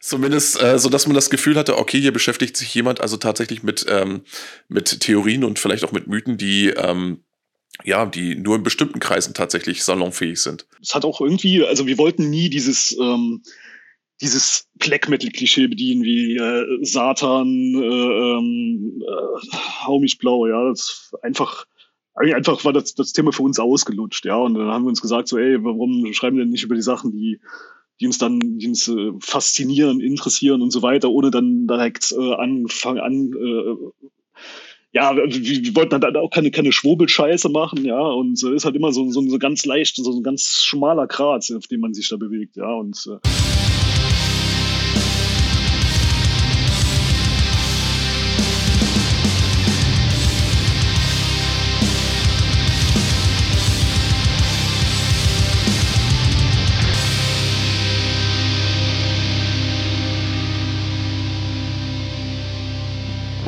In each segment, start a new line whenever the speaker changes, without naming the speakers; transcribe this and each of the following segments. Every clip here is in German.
Zumindest, äh, so dass man das Gefühl hatte, okay, hier beschäftigt sich jemand also tatsächlich mit, ähm, mit Theorien und vielleicht auch mit Mythen, die ähm, ja, die nur in bestimmten Kreisen tatsächlich salonfähig sind.
Es hat auch irgendwie, also wir wollten nie dieses, ähm, dieses Black Metal-Klischee bedienen, wie äh, Satan, äh, ähm, äh, hau mich blau, ja. Das einfach, einfach war das, das Thema für uns ausgelutscht, ja. Und dann haben wir uns gesagt, so, ey, warum schreiben wir denn nicht über die Sachen, die, die uns dann, die uns äh, faszinieren, interessieren und so weiter, ohne dann direkt äh, anfangen an, äh, ja, also wir wollten dann auch keine, keine Schwurbelscheiße machen, ja, und es äh, ist halt immer so, so, so ganz leicht, so ein ganz schmaler Grat, auf dem man sich da bewegt, ja, und äh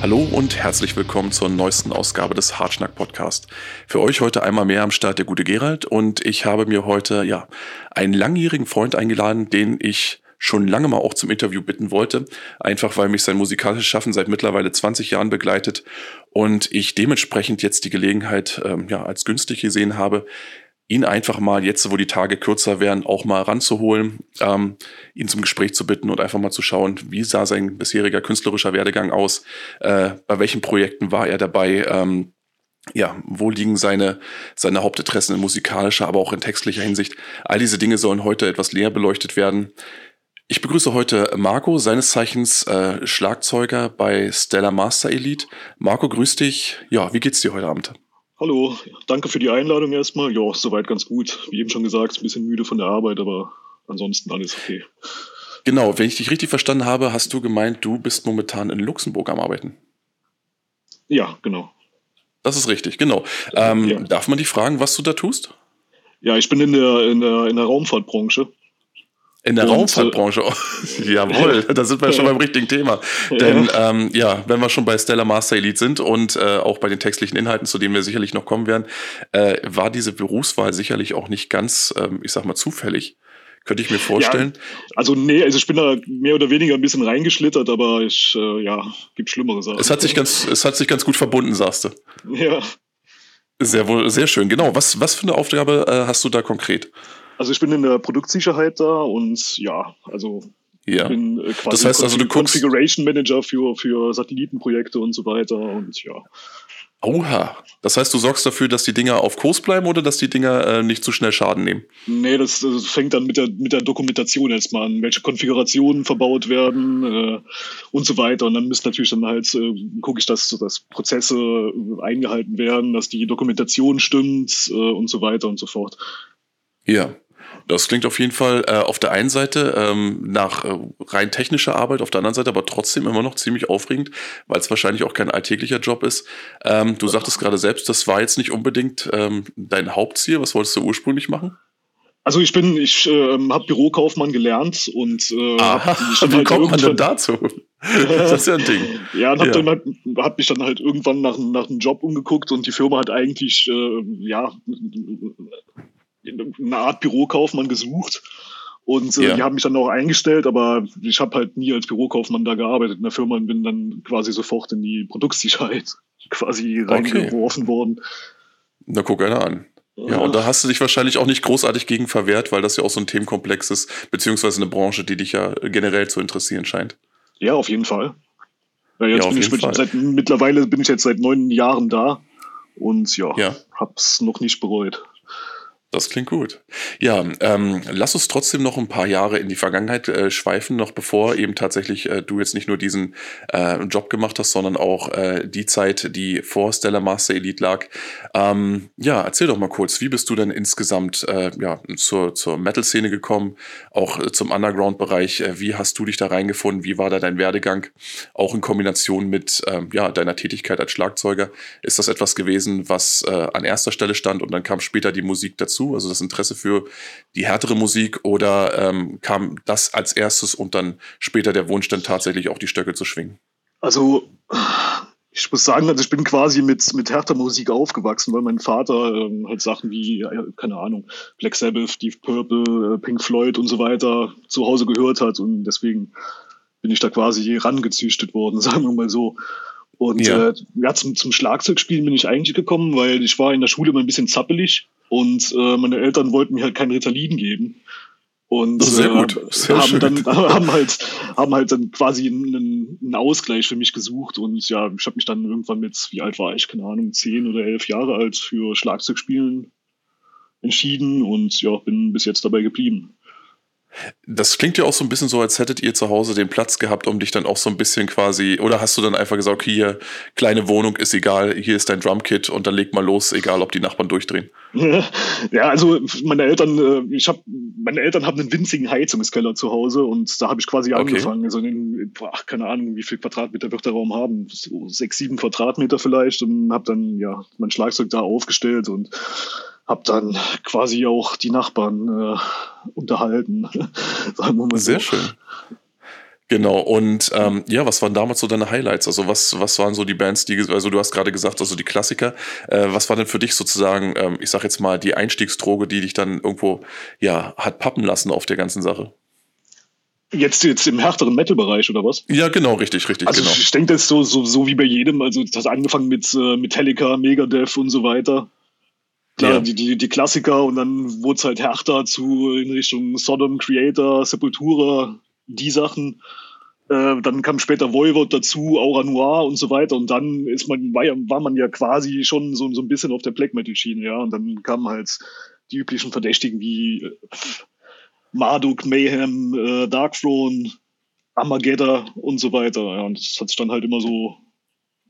Hallo und herzlich willkommen zur neuesten Ausgabe des Hartschnack Podcast. Für euch heute einmal mehr am Start der gute Gerald und ich habe mir heute ja einen langjährigen Freund eingeladen, den ich schon lange mal auch zum Interview bitten wollte, einfach weil mich sein musikalisches Schaffen seit mittlerweile 20 Jahren begleitet und ich dementsprechend jetzt die Gelegenheit ähm, ja als günstig gesehen habe, ihn einfach mal jetzt, wo die Tage kürzer werden, auch mal ranzuholen, ähm, ihn zum Gespräch zu bitten und einfach mal zu schauen, wie sah sein bisheriger künstlerischer Werdegang aus, äh, bei welchen Projekten war er dabei, ähm, ja, wo liegen seine, seine Hauptinteressen in musikalischer, aber auch in textlicher Hinsicht. All diese Dinge sollen heute etwas näher beleuchtet werden. Ich begrüße heute Marco, seines Zeichens äh, Schlagzeuger bei Stella Master Elite. Marco, grüß dich. Ja, wie geht's dir heute Abend?
Hallo, danke für die Einladung erstmal. Ja, soweit ganz gut. Wie eben schon gesagt, ein bisschen müde von der Arbeit, aber ansonsten alles okay.
Genau, wenn ich dich richtig verstanden habe, hast du gemeint, du bist momentan in Luxemburg am Arbeiten.
Ja, genau.
Das ist richtig, genau. Ähm, ja. Darf man dich fragen, was du da tust?
Ja, ich bin in der, in der, in der Raumfahrtbranche.
In der und, Raumfahrtbranche. Äh, Jawohl, da sind wir schon beim richtigen Thema. Denn ja. Ähm, ja, wenn wir schon bei Stella Master Elite sind und äh, auch bei den textlichen Inhalten, zu denen wir sicherlich noch kommen werden, äh, war diese Berufswahl sicherlich auch nicht ganz, ähm, ich sag mal, zufällig. Könnte ich mir vorstellen. Ja,
also nee, also ich bin da mehr oder weniger ein bisschen reingeschlittert, aber ich, äh, ja, gibt schlimmere Sachen.
Es hat sich ganz, es hat sich ganz gut verbunden, sagst du.
Ja.
Sehr wohl, sehr schön. Genau. Was, was für eine Aufgabe äh, hast du da konkret?
Also ich bin in der Produktsicherheit da und ja, also
ja.
ich bin äh, quasi
das heißt also, du
Configuration Manager für, für Satellitenprojekte und so weiter und ja.
Oha. Das heißt, du sorgst dafür, dass die Dinger auf Kurs bleiben oder dass die Dinger äh, nicht zu schnell Schaden nehmen?
Nee, das, das, fängt dann mit der, mit der Dokumentation erstmal an, welche Konfigurationen verbaut werden äh, und so weiter. Und dann müsste natürlich dann halt, äh, gucke ich, dass, dass Prozesse äh, eingehalten werden, dass die Dokumentation stimmt äh, und so weiter und so fort.
Ja. Das klingt auf jeden Fall äh, auf der einen Seite ähm, nach äh, rein technischer Arbeit, auf der anderen Seite aber trotzdem immer noch ziemlich aufregend, weil es wahrscheinlich auch kein alltäglicher Job ist. Ähm, du sagtest gerade selbst, das war jetzt nicht unbedingt ähm, dein Hauptziel. Was wolltest du ursprünglich machen?
Also ich bin, ich äh, habe Bürokaufmann gelernt und
äh, Aha, wie halt kommt man denn dazu? das ist ja ein Ding.
ja, und hab, ja. Dann halt, hab mich dann halt irgendwann nach, nach einem Job umgeguckt und die Firma hat eigentlich äh, ja eine Art Bürokaufmann gesucht. Und äh, ja. die haben mich dann auch eingestellt, aber ich habe halt nie als Bürokaufmann da gearbeitet in der Firma und bin dann quasi sofort in die Produktsicherheit quasi reingeworfen okay. worden.
Na, guck einer an. Ja, und da hast du dich wahrscheinlich auch nicht großartig gegen verwehrt, weil das ja auch so ein Themenkomplex ist, beziehungsweise eine Branche, die dich ja generell zu interessieren scheint.
Ja, auf jeden Fall. Ja, jetzt ja, bin ich mit, seit, mittlerweile bin ich jetzt seit neun Jahren da und ja, ja. hab's noch nicht bereut.
Das klingt gut. Ja, ähm, lass uns trotzdem noch ein paar Jahre in die Vergangenheit äh, schweifen, noch bevor eben tatsächlich äh, du jetzt nicht nur diesen äh, Job gemacht hast, sondern auch äh, die Zeit, die vor Stella Master Elite lag. Ähm, ja, erzähl doch mal kurz, wie bist du denn insgesamt äh, ja, zur, zur Metal-Szene gekommen, auch äh, zum Underground-Bereich? Wie hast du dich da reingefunden? Wie war da dein Werdegang? Auch in Kombination mit ähm, ja, deiner Tätigkeit als Schlagzeuger. Ist das etwas gewesen, was an erster Stelle stand und dann kam später die Musik dazu? Dazu, also das Interesse für die härtere Musik oder ähm, kam das als erstes und dann später der Wunsch, dann tatsächlich auch die Stöcke zu schwingen?
Also ich muss sagen, also ich bin quasi mit, mit härter Musik aufgewachsen, weil mein Vater ähm, halt Sachen wie, keine Ahnung, Black Sabbath, Deep Purple, äh, Pink Floyd und so weiter zu Hause gehört hat und deswegen bin ich da quasi rangezüchtet worden, sagen wir mal so. Und ja, äh, ja zum, zum Schlagzeugspielen bin ich eigentlich gekommen, weil ich war in der Schule immer ein bisschen zappelig und äh, meine Eltern wollten mir halt kein Ritalin geben. Und
sehr äh, gut. Sehr
haben dann haben halt haben halt dann quasi einen, einen Ausgleich für mich gesucht und ja, ich habe mich dann irgendwann mit wie alt war ich keine Ahnung zehn oder elf Jahre alt für Schlagzeugspielen entschieden und ja bin bis jetzt dabei geblieben.
Das klingt ja auch so ein bisschen so, als hättet ihr zu Hause den Platz gehabt, um dich dann auch so ein bisschen quasi, oder hast du dann einfach gesagt, okay, hier, kleine Wohnung ist egal, hier ist dein Drumkit und dann leg mal los, egal ob die Nachbarn durchdrehen.
Ja, also meine Eltern, äh, ich habe, meine Eltern haben einen winzigen Heizungskeller zu Hause und da habe ich quasi okay. angefangen. Also in, ach, keine Ahnung, wie viel Quadratmeter wird der Raum haben, so sechs, sieben Quadratmeter vielleicht und habe dann ja mein Schlagzeug da aufgestellt und habe dann quasi auch die Nachbarn äh, unterhalten.
Sagen wir mal Sehr so. schön. Genau, und ähm, ja, was waren damals so deine Highlights? Also was, was waren so die Bands, die, also du hast gerade gesagt, also die Klassiker. Äh, was war denn für dich sozusagen, ähm, ich sag jetzt mal, die Einstiegsdroge, die dich dann irgendwo, ja, hat pappen lassen auf der ganzen Sache?
Jetzt, jetzt im härteren Metal-Bereich oder was?
Ja, genau, richtig, richtig.
Also
genau.
ich denke, das ist so, so, so wie bei jedem. Also das hat angefangen mit äh, Metallica, Megadeth und so weiter. Klar, ja. die, die, die Klassiker und dann wurde es halt härter zu in Richtung Sodom, Creator, Sepultura, die Sachen. Äh, dann kam später Voivod dazu, Aura Noir und so weiter. Und dann ist man, war, war man ja quasi schon so, so ein bisschen auf der Black Metal-Schiene, ja. Und dann kamen halt die üblichen Verdächtigen wie äh, Marduk, Mayhem, äh, Darkthrone, Armageddon und so weiter. Ja, und das hat sich dann halt immer so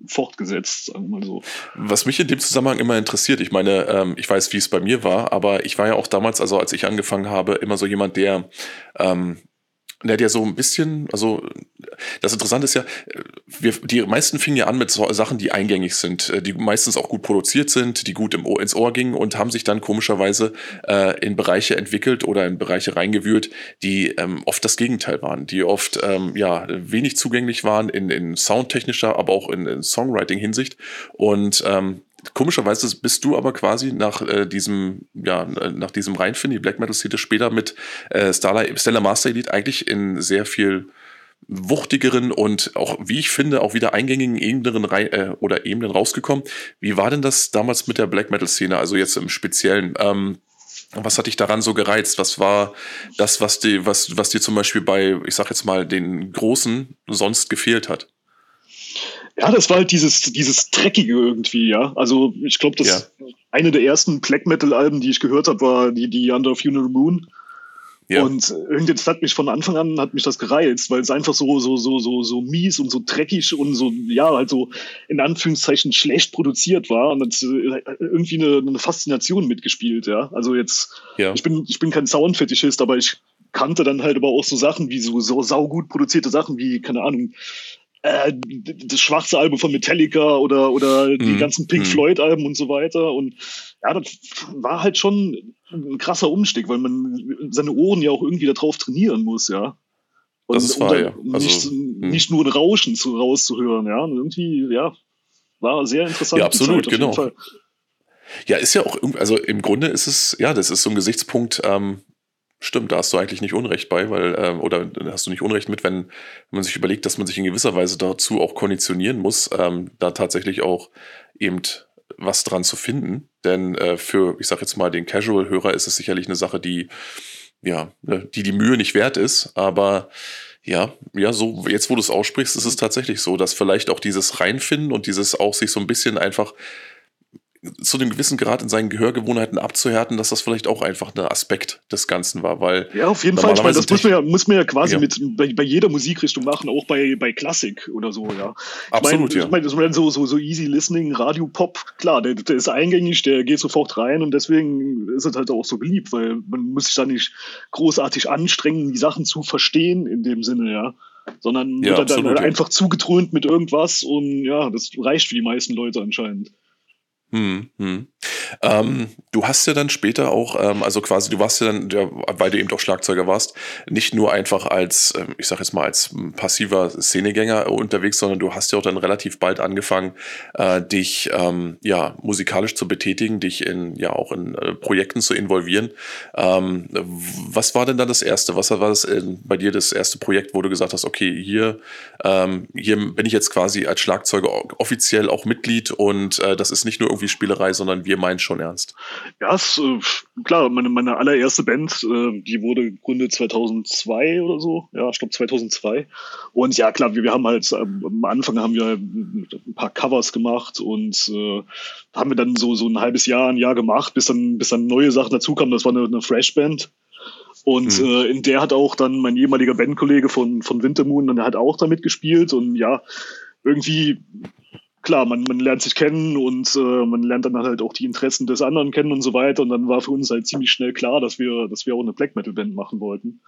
fortgesetzt, sagen wir mal so.
Was mich in dem Zusammenhang immer interessiert, ich meine, ähm, ich weiß, wie es bei mir war, aber ich war ja auch damals, also als ich angefangen habe, immer so jemand, der ähm, der ja so ein bisschen, also das Interessante ist ja, wir, die meisten fingen ja an mit so Sachen, die eingängig sind, äh, die meistens auch gut produziert sind, die gut im Ohr, ins Ohr gingen und haben sich dann komischerweise äh, in Bereiche entwickelt oder in Bereiche reingewühlt, die ähm, oft das Gegenteil waren, die oft ähm, ja wenig zugänglich waren in, in soundtechnischer, aber auch in, in Songwriting-Hinsicht. Und ähm, Komischerweise bist du aber quasi nach äh, diesem, ja, nach diesem Reinfinden, die Black Metal Szene später mit äh, Starlight, Stellar Master Elite eigentlich in sehr viel wuchtigeren und auch, wie ich finde, auch wieder eingängigen Ebenen äh, oder Ebenen rausgekommen. Wie war denn das damals mit der Black Metal Szene, also jetzt im Speziellen? Ähm, was hat dich daran so gereizt? Was war das, was, die, was, was dir zum Beispiel bei, ich sag jetzt mal, den Großen sonst gefehlt hat?
Ja, das war halt dieses, dieses Dreckige irgendwie, ja. Also ich glaube, das ja. eine der ersten Black Metal-Alben, die ich gehört habe, war die, die Under Funeral Moon. Ja. Und irgendwie hat mich von Anfang an hat mich das gereizt, weil es einfach so so so so so mies und so dreckig und so ja halt so in Anführungszeichen schlecht produziert war und hat äh, irgendwie eine, eine Faszination mitgespielt, ja. Also jetzt ja. ich bin ich bin kein Soundfetischist, aber ich kannte dann halt aber auch so Sachen wie so so saugut produzierte Sachen wie keine Ahnung äh, das schwarze Album von Metallica oder, oder die mm, ganzen Pink mm. Floyd-Alben und so weiter. Und ja, das war halt schon ein krasser Umstieg, weil man seine Ohren ja auch irgendwie darauf trainieren muss, ja.
Und, das ist wahr, ja.
Also, nicht, mm. nicht nur ein Rauschen zu, rauszuhören, ja. Und irgendwie, ja, war sehr interessant.
Ja, absolut, Zeit, genau. Ja, ist ja auch, also im Grunde ist es, ja, das ist so ein Gesichtspunkt, ähm, Stimmt, da hast du eigentlich nicht Unrecht bei, weil, ähm, oder hast du nicht Unrecht mit, wenn, wenn man sich überlegt, dass man sich in gewisser Weise dazu auch konditionieren muss, ähm, da tatsächlich auch eben was dran zu finden. Denn äh, für, ich sag jetzt mal, den Casual-Hörer ist es sicherlich eine Sache, die, ja, ne, die die Mühe nicht wert ist, aber ja, ja, so, jetzt wo du es aussprichst, ist es tatsächlich so, dass vielleicht auch dieses Reinfinden und dieses auch sich so ein bisschen einfach zu einem gewissen Grad in seinen Gehörgewohnheiten abzuhärten, dass das vielleicht auch einfach ein Aspekt des Ganzen war, weil
ja auf jeden Fall, ich meine, das muss man ja muss man ja quasi ja. mit bei, bei, jeder Musikrichtung machen, auch bei bei Klassik oder so, ja. Ich
Absolut,
mein,
ja.
Ich meine, das so so so easy listening, Radio Pop, klar, der, der ist eingängig, der geht sofort rein und deswegen ist es halt auch so beliebt, weil man muss sich da nicht großartig anstrengen, die Sachen zu verstehen in dem Sinne, ja sondern ja, wird dann absolut, einfach zugetrönt mit irgendwas und ja, das reicht für die meisten Leute anscheinend.
Hm, hm. Ähm, du hast ja dann später auch, ähm, also quasi, du warst ja dann, ja, weil du eben doch Schlagzeuger warst, nicht nur einfach als, ähm, ich sag jetzt mal, als passiver Szenegänger unterwegs, sondern du hast ja auch dann relativ bald angefangen, äh, dich ähm, ja musikalisch zu betätigen, dich in ja auch in äh, Projekten zu involvieren. Ähm, was war denn dann das erste? Was war das in, bei dir das erste Projekt, wo du gesagt hast, okay, hier, ähm, hier bin ich jetzt quasi als Schlagzeuger offiziell auch Mitglied und äh, das ist nicht nur irgendwie irgendwie Spielerei, sondern wir meinen schon ernst.
Ja, ist, äh, klar, meine, meine allererste Band, äh, die wurde gegründet 2002 oder so. Ja, ich glaube 2002. Und ja, klar, wir, wir haben halt, ähm, am Anfang haben wir ein paar Covers gemacht und äh, haben wir dann so, so ein halbes Jahr, ein Jahr gemacht, bis dann, bis dann neue Sachen dazukamen. Das war eine, eine Fresh-Band. Und mhm. äh, in der hat auch dann mein ehemaliger Bandkollege von, von Wintermoon, dann hat auch damit gespielt und ja, irgendwie klar, man, man lernt sich kennen und äh, man lernt dann halt auch die Interessen des anderen kennen und so weiter. Und dann war für uns halt ziemlich schnell klar, dass wir, dass wir auch eine Black Metal Band machen wollten.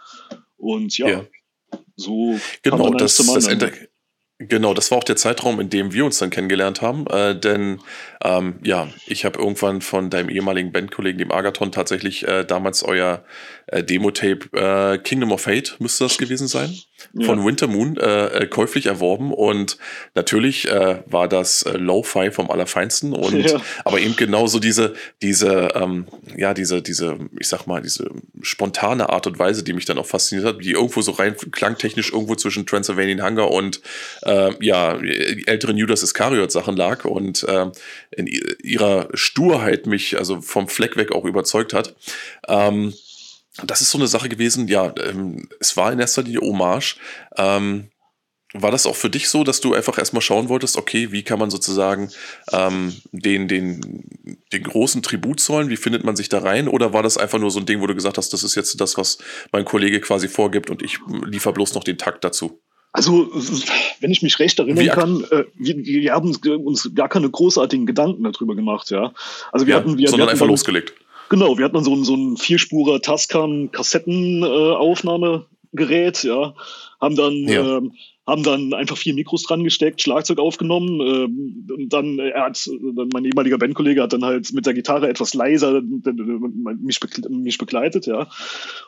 Und ja, ja. so
genau das, das Ende. Genau, das war auch der Zeitraum, in dem wir uns dann kennengelernt haben. Äh, denn ähm, ja, ich habe irgendwann von deinem ehemaligen Bandkollegen, dem Agathon, tatsächlich äh, damals euer äh, Demo-Tape äh, Kingdom of Fate, müsste das gewesen sein, ja. von Wintermoon äh, äh, käuflich erworben. Und natürlich äh, war das äh, Lo-Fi vom Allerfeinsten. Und ja. aber eben genauso diese, diese, ähm, ja, diese, diese, ich sag mal, diese spontane Art und Weise, die mich dann auch fasziniert hat, die irgendwo so rein klangtechnisch irgendwo zwischen Transylvanian Hunger und äh, ja, älteren Judas Iskariot Sachen lag und äh, in ihrer Sturheit mich also vom Fleck weg auch überzeugt hat. Ähm, das ist so eine Sache gewesen, ja, ähm, es war in erster Linie Hommage. Ähm, war das auch für dich so, dass du einfach erstmal schauen wolltest, okay, wie kann man sozusagen ähm, den, den, den großen Tribut zollen, wie findet man sich da rein? Oder war das einfach nur so ein Ding, wo du gesagt hast, das ist jetzt das, was mein Kollege quasi vorgibt und ich liefere bloß noch den Takt dazu?
Also, wenn ich mich recht erinnern kann, äh, wir, wir, haben uns gar keine großartigen Gedanken darüber gemacht, ja. Also wir
ja,
hatten, wir,
sondern
wir
einfach losgelegt.
Genau, wir hatten dann so ein, so ein Vierspurer Tascam Kassettenaufnahmegerät, äh, ja, haben dann ja. ähm, haben dann einfach vier Mikros dran gesteckt, Schlagzeug aufgenommen. Ähm, und dann, er hat, dann mein ehemaliger Bandkollege hat dann halt mit der Gitarre etwas leiser mich, mich begleitet, ja.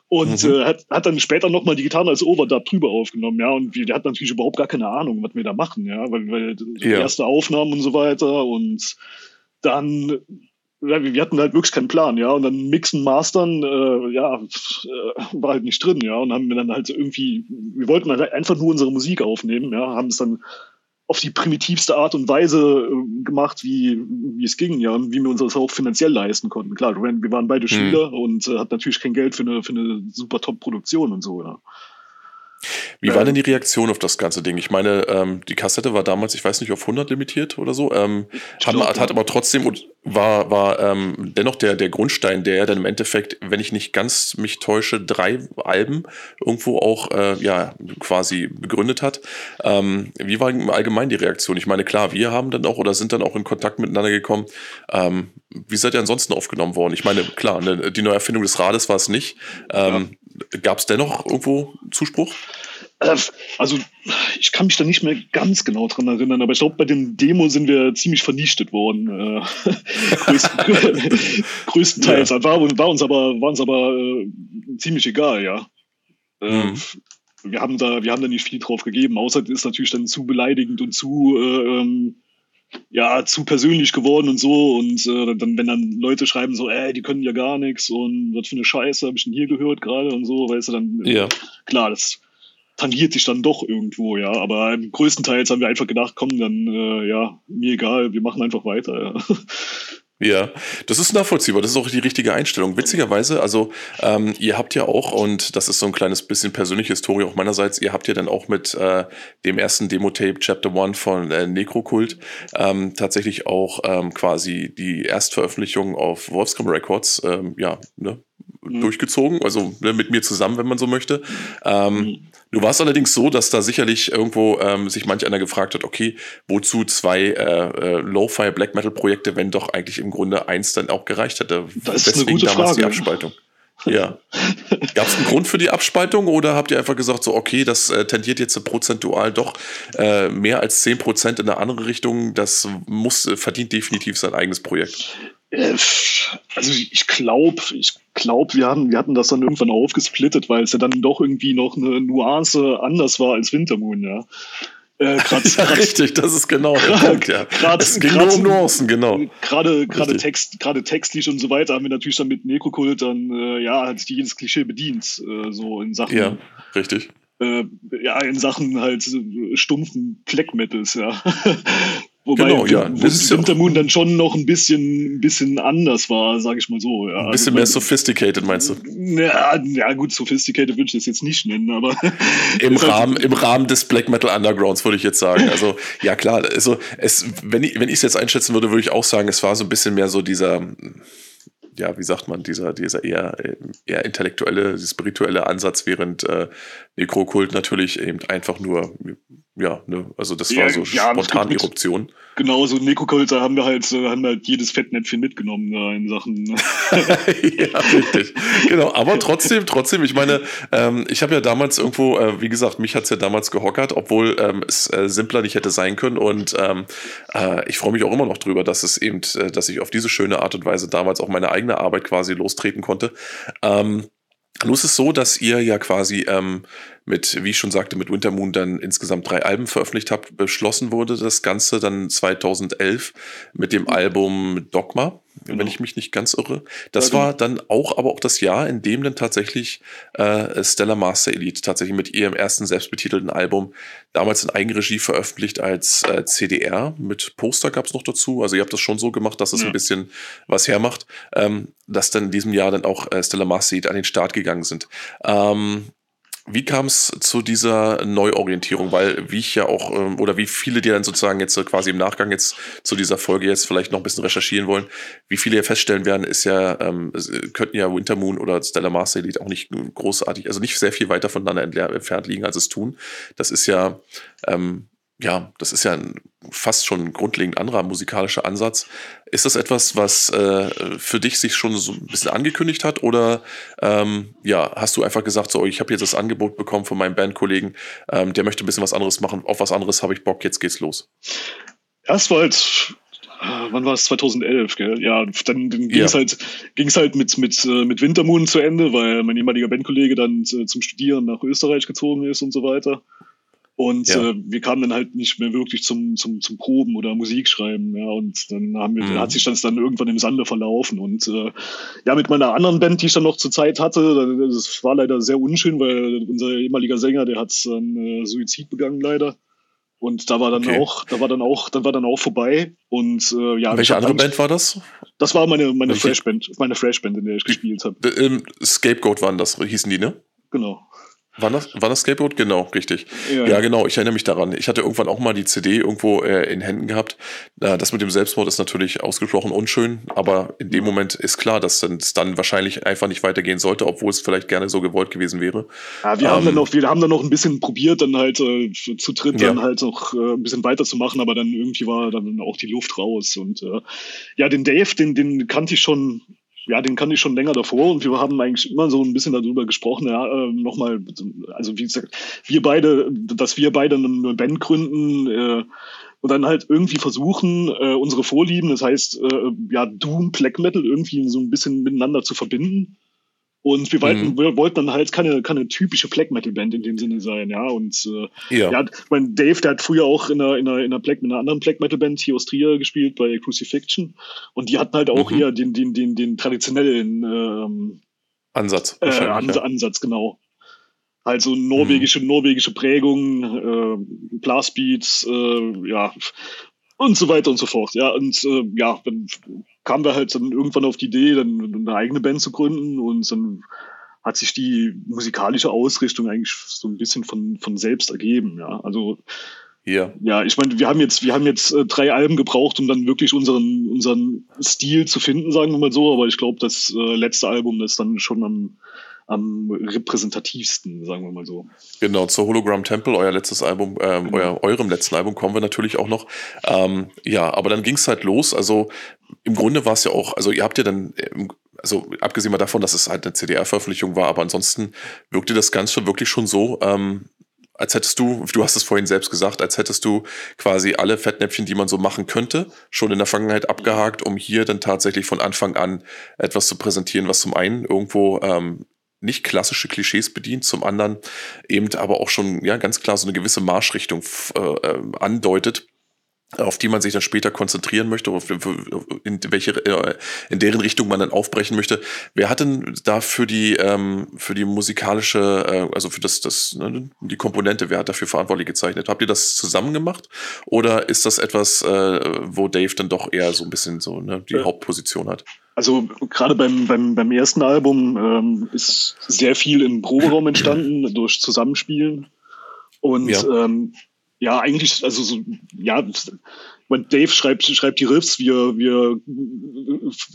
Und mhm. äh, hat, hat dann später nochmal die Gitarre als Overdub drüber aufgenommen, ja. Und wir hatten natürlich überhaupt gar keine Ahnung, was wir da machen, ja, weil, weil ja. erste Aufnahmen und so weiter und dann wir hatten halt wirklich keinen Plan, ja. Und dann mixen, mastern, äh, ja, äh, war halt nicht drin, ja. Und haben wir dann halt irgendwie, wir wollten halt einfach nur unsere Musik aufnehmen, ja, haben es dann auf die primitivste Art und Weise äh, gemacht, wie, wie es ging, ja, und wie wir uns das auch finanziell leisten konnten. Klar, wir waren beide hm. Schüler und äh, hatten natürlich kein Geld für eine, für eine super Top-Produktion und so, ja.
Wie war denn die Reaktion auf das ganze Ding? Ich meine, ähm, die Kassette war damals, ich weiß nicht, auf 100 limitiert oder so. Ähm, hat, hat, aber trotzdem war, war ähm, dennoch der, der Grundstein, der dann im Endeffekt, wenn ich nicht ganz mich täusche, drei Alben irgendwo auch äh, ja quasi begründet hat. Ähm, wie war allgemein die Reaktion? Ich meine, klar, wir haben dann auch oder sind dann auch in Kontakt miteinander gekommen. Wie seid ihr ansonsten aufgenommen worden? Ich meine, klar, ne, die Neuerfindung des Rades war es nicht. Ähm, ja. Gab es dennoch irgendwo Zuspruch?
Äh, also, ich kann mich da nicht mehr ganz genau dran erinnern, aber ich glaube, bei den Demo sind wir ziemlich vernichtet worden. Äh, größtenteils. Ja. War, war, uns aber, war uns aber äh, ziemlich egal, ja. Äh, mhm. Wir haben da, wir haben da nicht viel drauf gegeben, außer es ist natürlich dann zu beleidigend und zu, äh, ähm, ja, zu persönlich geworden und so. Und äh, dann, wenn dann Leute schreiben so, ey, die können ja gar nichts und was für eine Scheiße habe ich denn hier gehört gerade und so, weißt du, dann, ja. klar, das tangiert sich dann doch irgendwo, ja. Aber größtenteils haben wir einfach gedacht, komm, dann, äh, ja, mir egal, wir machen einfach weiter, ja.
Ja, das ist nachvollziehbar. Das ist auch die richtige Einstellung. Witzigerweise, also ähm, ihr habt ja auch, und das ist so ein kleines bisschen persönliche Historie auch meinerseits, ihr habt ja dann auch mit äh, dem ersten Demo-Tape Chapter One von äh, Necrokult ähm, tatsächlich auch ähm, quasi die Erstveröffentlichung auf Wolfscom Records, ähm, ja, ne, mhm. durchgezogen, also ne, mit mir zusammen, wenn man so möchte. Ähm, mhm. Du warst allerdings so, dass da sicherlich irgendwo ähm, sich manch einer gefragt hat, okay, wozu zwei äh, äh, Lo-Fi Black Metal Projekte, wenn doch eigentlich im Grunde eins dann auch gereicht hätte.
Das ist Deswegen eine gute damals Frage.
die Abspaltung. Ja. Gab es einen Grund für die Abspaltung oder habt ihr einfach gesagt, so, okay, das äh, tendiert jetzt prozentual doch äh, mehr als 10% in eine andere Richtung, das muss, äh, verdient definitiv sein eigenes Projekt?
Äh, also ich glaube, ich glaube, wir hatten, wir hatten das dann irgendwann aufgesplittet, weil es ja dann doch irgendwie noch eine Nuance anders war als Wintermoon, ja.
Äh, grad, ja, grad, richtig, das ist genau der Punkt, ja. Grad, es ging nur um Nuancen, genau.
Gerade gerade Text, gerade textlich und so weiter haben wir natürlich dann mit Nekrokult dann äh, ja hat sich jedes Klischee bedient, äh, so in Sachen.
Ja, richtig.
Äh, ja, in Sachen halt äh, stumpfen Black Metals, ja. Wobei genau, ja. Das Wintermoon dann schon noch ein bisschen, ein bisschen anders war, sage ich mal so. Ja.
Ein bisschen also, mehr sophisticated, meinst du?
Ja, ja gut, sophisticated würde ich das jetzt nicht nennen, aber.
Im, Rahmen, Im Rahmen des Black Metal Undergrounds würde ich jetzt sagen. Also, ja klar, also es, wenn ich es jetzt einschätzen würde, würde ich auch sagen, es war so ein bisschen mehr so dieser ja, wie sagt man, dieser, dieser eher, eher intellektuelle, spirituelle Ansatz, während äh, Nekrokult natürlich eben einfach nur ja, ne, also das war so ja, spontan Eruption.
Genau, so Nekokult, da haben wir halt, haben halt jedes Fettnäpfchen mitgenommen da in Sachen. Ne?
ja, richtig. Genau, aber trotzdem, trotzdem, ich meine, ähm, ich habe ja damals irgendwo, äh, wie gesagt, mich hat's ja damals gehockert, obwohl ähm, es äh, simpler nicht hätte sein können und ähm, äh, ich freue mich auch immer noch drüber, dass es eben, äh, dass ich auf diese schöne Art und Weise damals auch meine eigene Arbeit quasi lostreten konnte. Ähm, nun ist es so, dass ihr ja quasi ähm, mit, wie ich schon sagte, mit Wintermoon dann insgesamt drei Alben veröffentlicht habt. Beschlossen wurde das Ganze dann 2011 mit dem Album Dogma genau. wenn ich mich nicht ganz irre. Das ja, war genau. dann auch, aber auch das Jahr, in dem dann tatsächlich äh, Stella Master Elite tatsächlich mit ihrem ersten selbstbetitelten Album damals in Eigenregie veröffentlicht als äh, CDR. Mit Poster gab es noch dazu. Also ihr habt das schon so gemacht, dass es ja. ein bisschen was hermacht, ähm, dass dann in diesem Jahr dann auch äh, Stella Master Elite an den Start gegangen sind. Ähm, wie kam es zu dieser Neuorientierung? Weil, wie ich ja auch, ähm, oder wie viele, die dann sozusagen jetzt quasi im Nachgang jetzt zu dieser Folge jetzt vielleicht noch ein bisschen recherchieren wollen, wie viele ja feststellen werden, ist ja, ähm, könnten ja Wintermoon oder Stellar Master Elite auch nicht großartig, also nicht sehr viel weiter voneinander entfernt liegen, als es tun. Das ist ja, ähm, ja, das ist ja ein fast schon ein grundlegend anderer musikalischer Ansatz. Ist das etwas, was äh, für dich sich schon so ein bisschen angekündigt hat? Oder ähm, ja, hast du einfach gesagt, so, ich habe jetzt das Angebot bekommen von meinem Bandkollegen, ähm, der möchte ein bisschen was anderes machen, auf was anderes habe ich Bock, jetzt geht's los?
Erst war halt, äh, wann war es? 2011, gell? Ja, dann, dann ging es ja. halt, ging's halt mit, mit, äh, mit Wintermoon zu Ende, weil mein ehemaliger Bandkollege dann äh, zum Studieren nach Österreich gezogen ist und so weiter. Und ja. äh, wir kamen dann halt nicht mehr wirklich zum, zum, zum Proben oder Musikschreiben. Ja, und dann haben wir, mhm. hat sich das dann irgendwann im Sande verlaufen. Und äh, ja, mit meiner anderen Band, die ich dann noch zur Zeit hatte, das war leider sehr unschön, weil unser ehemaliger Sänger, der hat dann äh, Suizid begangen leider. Und da war dann okay. auch, da war dann auch, dann war dann auch vorbei. Und äh, ja.
Welche andere Band war das?
Das war meine meine Freshband, meine Freshband, in der ich gespielt habe.
Äh, Scapegoat waren das, hießen die, ne?
Genau.
War das, war das Skateboard? Genau, richtig. Ja, ja, genau, ich erinnere mich daran. Ich hatte irgendwann auch mal die CD irgendwo äh, in Händen gehabt. Äh, das mit dem Selbstmord ist natürlich ausgesprochen unschön, aber in dem Moment ist klar, dass es dann wahrscheinlich einfach nicht weitergehen sollte, obwohl es vielleicht gerne so gewollt gewesen wäre.
Ja, wir ähm, haben dann noch, wir haben dann noch ein bisschen probiert, dann halt äh, zu dritt ja. dann halt noch äh, ein bisschen weiterzumachen, aber dann irgendwie war dann auch die Luft raus. Und äh, ja, den Dave, den, den kannte ich schon ja, den kann ich schon länger davor und wir haben eigentlich immer so ein bisschen darüber gesprochen, ja, äh, nochmal, also wie gesagt, wir beide, dass wir beide eine Band gründen äh, und dann halt irgendwie versuchen, äh, unsere Vorlieben, das heißt, äh, ja, Doom, Black Metal irgendwie so ein bisschen miteinander zu verbinden und wir wollten, mhm. wir wollten dann halt keine, keine typische Black Metal Band in dem Sinne sein, ja. Und äh, ja, ja mein Dave, der hat früher auch in einer, in einer, in einer, Black, in einer anderen Black Metal Band hier aus Trier gespielt bei Crucifixion. Und die hatten halt auch mhm. eher den, den, den, den traditionellen ähm,
Ansatz.
Äh, Ans ja. Ansatz, genau. Also norwegische, mhm. norwegische Prägung, äh, Blastbeats, äh, ja, und so weiter und so fort. Ja, und äh, ja, dann kamen wir halt dann irgendwann auf die Idee, dann eine eigene Band zu gründen und dann hat sich die musikalische Ausrichtung eigentlich so ein bisschen von, von selbst ergeben. Ja, also ja. Ja, ich meine, wir haben jetzt, wir haben jetzt äh, drei Alben gebraucht, um dann wirklich unseren, unseren Stil zu finden, sagen wir mal so. Aber ich glaube, das äh, letzte Album ist dann schon am, am repräsentativsten, sagen wir mal so.
Genau, zur Hologram Temple, euer letztes Album, ähm, genau. euer, eurem letzten Album kommen wir natürlich auch noch. Ähm, ja, aber dann ging es halt los. Also im Grunde war es ja auch, also ihr habt ja dann also abgesehen mal davon, dass es halt eine CDR-Veröffentlichung war, aber ansonsten wirkte das Ganze wirklich schon so, ähm, als hättest du, du hast es vorhin selbst gesagt, als hättest du quasi alle Fettnäpfchen, die man so machen könnte, schon in der Vergangenheit abgehakt, um hier dann tatsächlich von Anfang an etwas zu präsentieren, was zum einen irgendwo ähm, nicht klassische Klischees bedient, zum anderen eben aber auch schon ja ganz klar so eine gewisse Marschrichtung äh, äh andeutet auf die man sich dann später konzentrieren möchte, in welche, äh, in deren Richtung man dann aufbrechen möchte. Wer hat denn da für die, ähm, für die musikalische, äh, also für das, das, ne, die Komponente, wer hat dafür verantwortlich gezeichnet? Habt ihr das zusammen gemacht? Oder ist das etwas, äh, wo Dave dann doch eher so ein bisschen so ne, die ja. Hauptposition hat?
Also gerade beim, beim, beim ersten Album ähm, ist sehr viel im Proberaum entstanden durch Zusammenspielen. Und ja. ähm, ja, eigentlich, also so, ja, Dave schreibt, schreibt die Riffs, wir, wir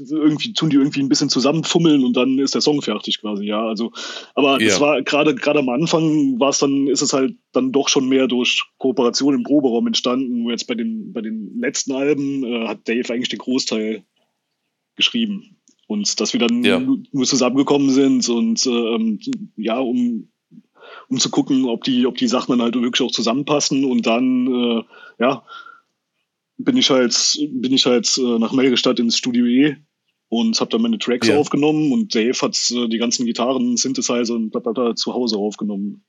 irgendwie tun die irgendwie ein bisschen zusammenfummeln und dann ist der Song fertig quasi, ja. Also, aber ja. das war gerade gerade am Anfang war es dann, ist es halt dann doch schon mehr durch Kooperation im Proberaum entstanden. Wo jetzt bei den, bei den letzten Alben äh, hat Dave eigentlich den Großteil geschrieben. Und dass wir dann ja. nur zusammengekommen sind und äh, ja, um um zu gucken, ob die, ob die Sachen dann halt wirklich auch zusammenpassen. Und dann, äh, ja, bin ich halt, bin ich halt äh, nach Melgestadt ins Studio E und habe dann meine Tracks ja. aufgenommen und Dave hat äh, die ganzen Gitarren, Synthesizer und bla, bla, bla zu Hause aufgenommen.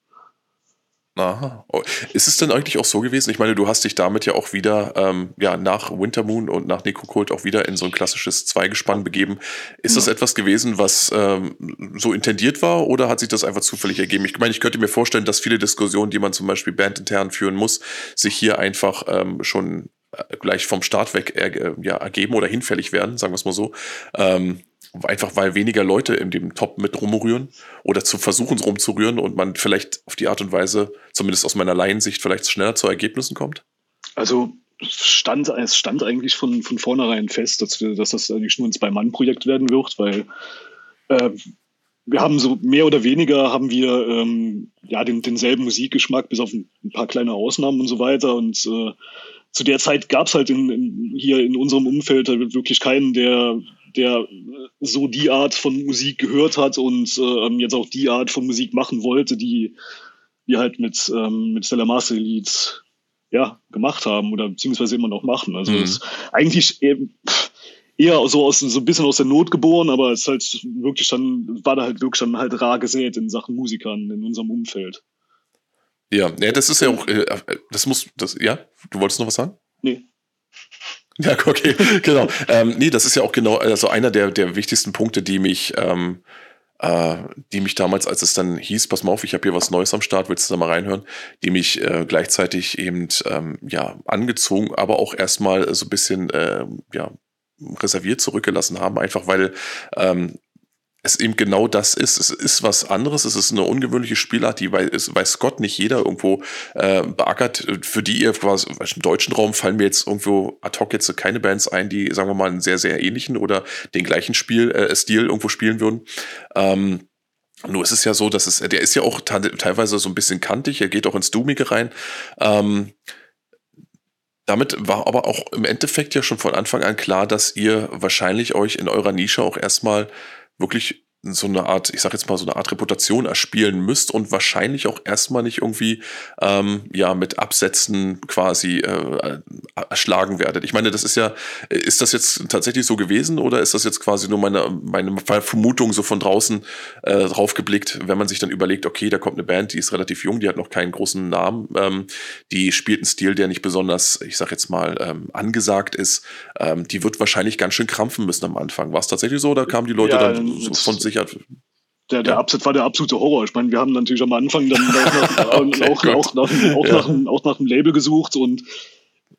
Aha. Oh, ist es denn eigentlich auch so gewesen? Ich meine, du hast dich damit ja auch wieder, ähm, ja, nach Wintermoon und nach Necrokult auch wieder in so ein klassisches Zweigespann begeben. Ist ja. das etwas gewesen, was ähm, so intendiert war oder hat sich das einfach zufällig ergeben? Ich meine, ich könnte mir vorstellen, dass viele Diskussionen, die man zum Beispiel bandintern führen muss, sich hier einfach ähm, schon äh, gleich vom Start weg er, ja, ergeben oder hinfällig werden, sagen wir es mal so. Ähm, einfach weil weniger Leute in dem Top mit rumrühren oder zu versuchen rumzurühren und man vielleicht auf die Art und Weise, zumindest aus meiner Laiensicht, vielleicht schneller zu Ergebnissen kommt?
Also stand, es stand eigentlich von, von vornherein fest, dass, wir, dass das eigentlich nur ein Zwei-Mann-Projekt werden wird, weil äh, wir haben so mehr oder weniger haben wir ähm, ja den, denselben Musikgeschmack, bis auf ein, ein, paar kleine Ausnahmen und so weiter. Und äh, zu der Zeit gab es halt in, in, hier in unserem Umfeld wirklich keinen, der der so die Art von Musik gehört hat und ähm, jetzt auch die Art von Musik machen wollte, die wir halt mit, ähm, mit Stella Master Leads ja, gemacht haben oder beziehungsweise immer noch machen. Also mhm. ist eigentlich eben, eher so aus so ein bisschen aus der Not geboren, aber es ist halt wirklich dann, war da halt wirklich dann halt rar gesät in Sachen Musikern in unserem Umfeld.
Ja, ja, das ist ja auch, äh, das muss, das, ja, du wolltest noch was sagen?
Nee.
Ja, okay, genau. ähm, nee, das ist ja auch genau, also einer der, der wichtigsten Punkte, die mich, ähm, äh, die mich damals, als es dann hieß, pass mal auf, ich habe hier was Neues am Start, willst du da mal reinhören, die mich äh, gleichzeitig eben ähm, ja angezogen, aber auch erstmal so ein bisschen äh, ja reserviert zurückgelassen haben, einfach weil ähm, es eben genau das ist. Es ist was anderes, es ist eine ungewöhnliche Spielart, die weiß, weiß Gott nicht jeder irgendwo äh, beackert. Für die ihr quasi im deutschen Raum fallen mir jetzt irgendwo ad hoc jetzt keine Bands ein, die, sagen wir mal, einen sehr, sehr ähnlichen oder den gleichen Spiel, äh, Stil irgendwo spielen würden. Ähm, nur ist es ja so, dass es, der ist ja auch teilweise so ein bisschen kantig, er geht auch ins Doomige rein. Ähm, damit war aber auch im Endeffekt ja schon von Anfang an klar, dass ihr wahrscheinlich euch in eurer Nische auch erstmal wirklich so eine Art, ich sag jetzt mal, so eine Art Reputation erspielen müsst und wahrscheinlich auch erstmal nicht irgendwie ähm, ja mit Absätzen quasi äh, erschlagen werdet. Ich meine, das ist ja, ist das jetzt tatsächlich so gewesen oder ist das jetzt quasi nur meine, meine Vermutung so von draußen äh, drauf geblickt, wenn man sich dann überlegt, okay, da kommt eine Band, die ist relativ jung, die hat noch keinen großen Namen, ähm, die spielt einen Stil, der nicht besonders, ich sag jetzt mal, ähm, angesagt ist, ähm, die wird wahrscheinlich ganz schön krampfen müssen am Anfang. War es tatsächlich so oder kamen die Leute ja, dann so von sich sicher.
Der, der ja. Absatz war der absolute Horror. Ich meine, wir haben natürlich am Anfang dann auch, okay, auch, auch, nach, auch, ja. nach, auch nach einem Label gesucht und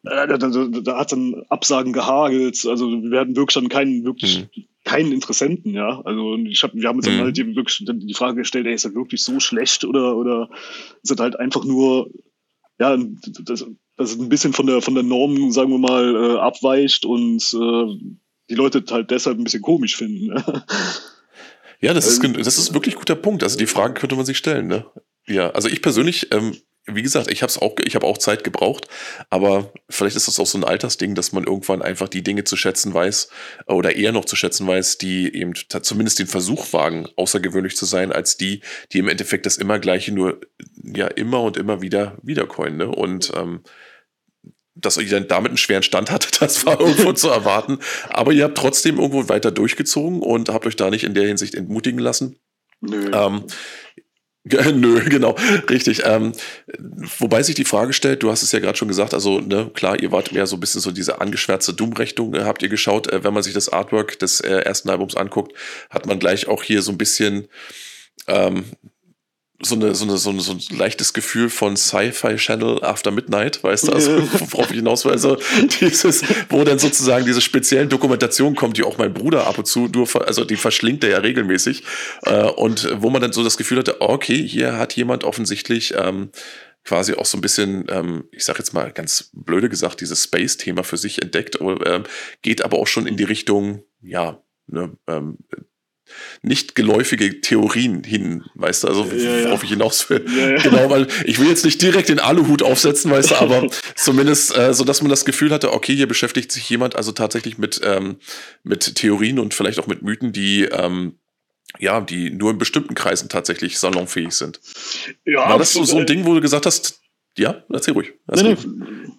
äh, da, da, da, hat dann Absagen gehagelt. Also wir hatten wirklich dann keinen wirklich mhm. keinen Interessenten, ja. Also ich hab, wir haben uns mhm. dann halt eben wirklich die Frage gestellt, ey, ist das wirklich so schlecht oder oder ist das halt einfach nur ja, das, das ein bisschen von der von der Norm, sagen wir mal, äh, abweicht und äh, die Leute halt deshalb ein bisschen komisch finden.
Ja, das ist, ähm, das ist wirklich ein guter Punkt. Also die Frage könnte man sich stellen. Ne? Ja, also ich persönlich, ähm, wie gesagt, ich habe auch, ich habe auch Zeit gebraucht, aber vielleicht ist das auch so ein Altersding, dass man irgendwann einfach die Dinge zu schätzen weiß oder eher noch zu schätzen weiß, die eben zumindest den Versuch wagen, außergewöhnlich zu sein, als die, die im Endeffekt das immer Gleiche nur ja immer und immer wieder wiedercoin. Ne? Und ähm, dass ihr dann damit einen schweren Stand hattet, das war irgendwo zu erwarten. Aber ihr habt trotzdem irgendwo weiter durchgezogen und habt euch da nicht in der Hinsicht entmutigen lassen. Nö. Ähm, Nö, genau, richtig. Ähm, wobei sich die Frage stellt, du hast es ja gerade schon gesagt, also ne, klar, ihr wart mehr so ein bisschen so diese angeschwärzte Dummrechnung, äh, habt ihr geschaut. Äh, wenn man sich das Artwork des äh, ersten Albums anguckt, hat man gleich auch hier so ein bisschen ähm, so, eine, so, eine, so, eine, so ein leichtes Gefühl von Sci-Fi Channel After Midnight, weißt du, also worauf ich hinaus will, also dieses, wo dann sozusagen diese speziellen Dokumentationen kommt, die auch mein Bruder ab und zu nur, also die verschlingt er ja regelmäßig äh, und wo man dann so das Gefühl hatte, okay, hier hat jemand offensichtlich ähm, quasi auch so ein bisschen, ähm, ich sag jetzt mal ganz blöde gesagt, dieses Space-Thema für sich entdeckt, äh, geht aber auch schon in die Richtung, ja, ne, ähm, nicht geläufige Theorien hin, weißt du, also ja, ja. worauf ich hinaus will. Ja, genau, weil ich will jetzt nicht direkt den Aluhut aufsetzen, weißt du, aber zumindest äh, so, dass man das Gefühl hatte, okay, hier beschäftigt sich jemand also tatsächlich mit ähm, mit Theorien und vielleicht auch mit Mythen, die ähm, ja, die nur in bestimmten Kreisen tatsächlich salonfähig sind. Ja, War das so, so ein Ding, wo du gesagt hast, ja, erzähl ruhig. Erzähl nee, ruhig.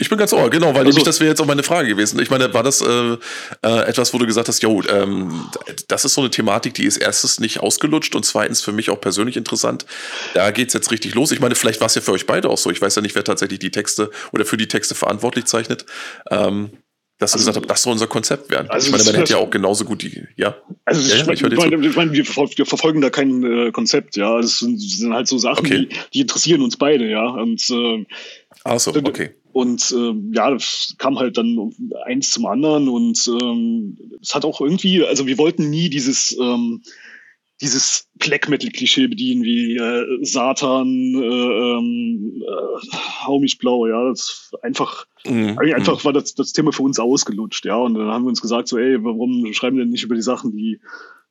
Ich bin ganz ohr, genau, weil also, nämlich das wäre jetzt auch meine Frage gewesen. Ich meine, war das äh, äh, etwas, wo du gesagt hast, jo, ähm, das ist so eine Thematik, die ist erstens nicht ausgelutscht und zweitens für mich auch persönlich interessant. Da geht's jetzt richtig los. Ich meine, vielleicht war es ja für euch beide auch so. Ich weiß ja nicht, wer tatsächlich die Texte oder für die Texte verantwortlich zeichnet. Ähm, dass also, gesagt habt, das soll unser Konzept werden. Also ich meine, man hätte ja auch genauso gut die, ja.
Also ja, ich, ich, meine, ich meine, wir, wir, verfolgen da kein äh, Konzept, ja. Es sind, sind, halt so Sachen, okay. die, die interessieren uns beide, ja. Und äh,
Ach so, okay.
Und ähm, ja, das kam halt dann eins zum anderen und ähm, es hat auch irgendwie, also wir wollten nie dieses ähm, dieses Black Metal Klischee bedienen wie äh, Satan, äh, ähm, äh, hau mich blau, ja, das einfach mhm. einfach mhm. war das, das Thema für uns ausgelutscht, ja, und dann haben wir uns gesagt so, ey, warum schreiben wir denn nicht über die Sachen, die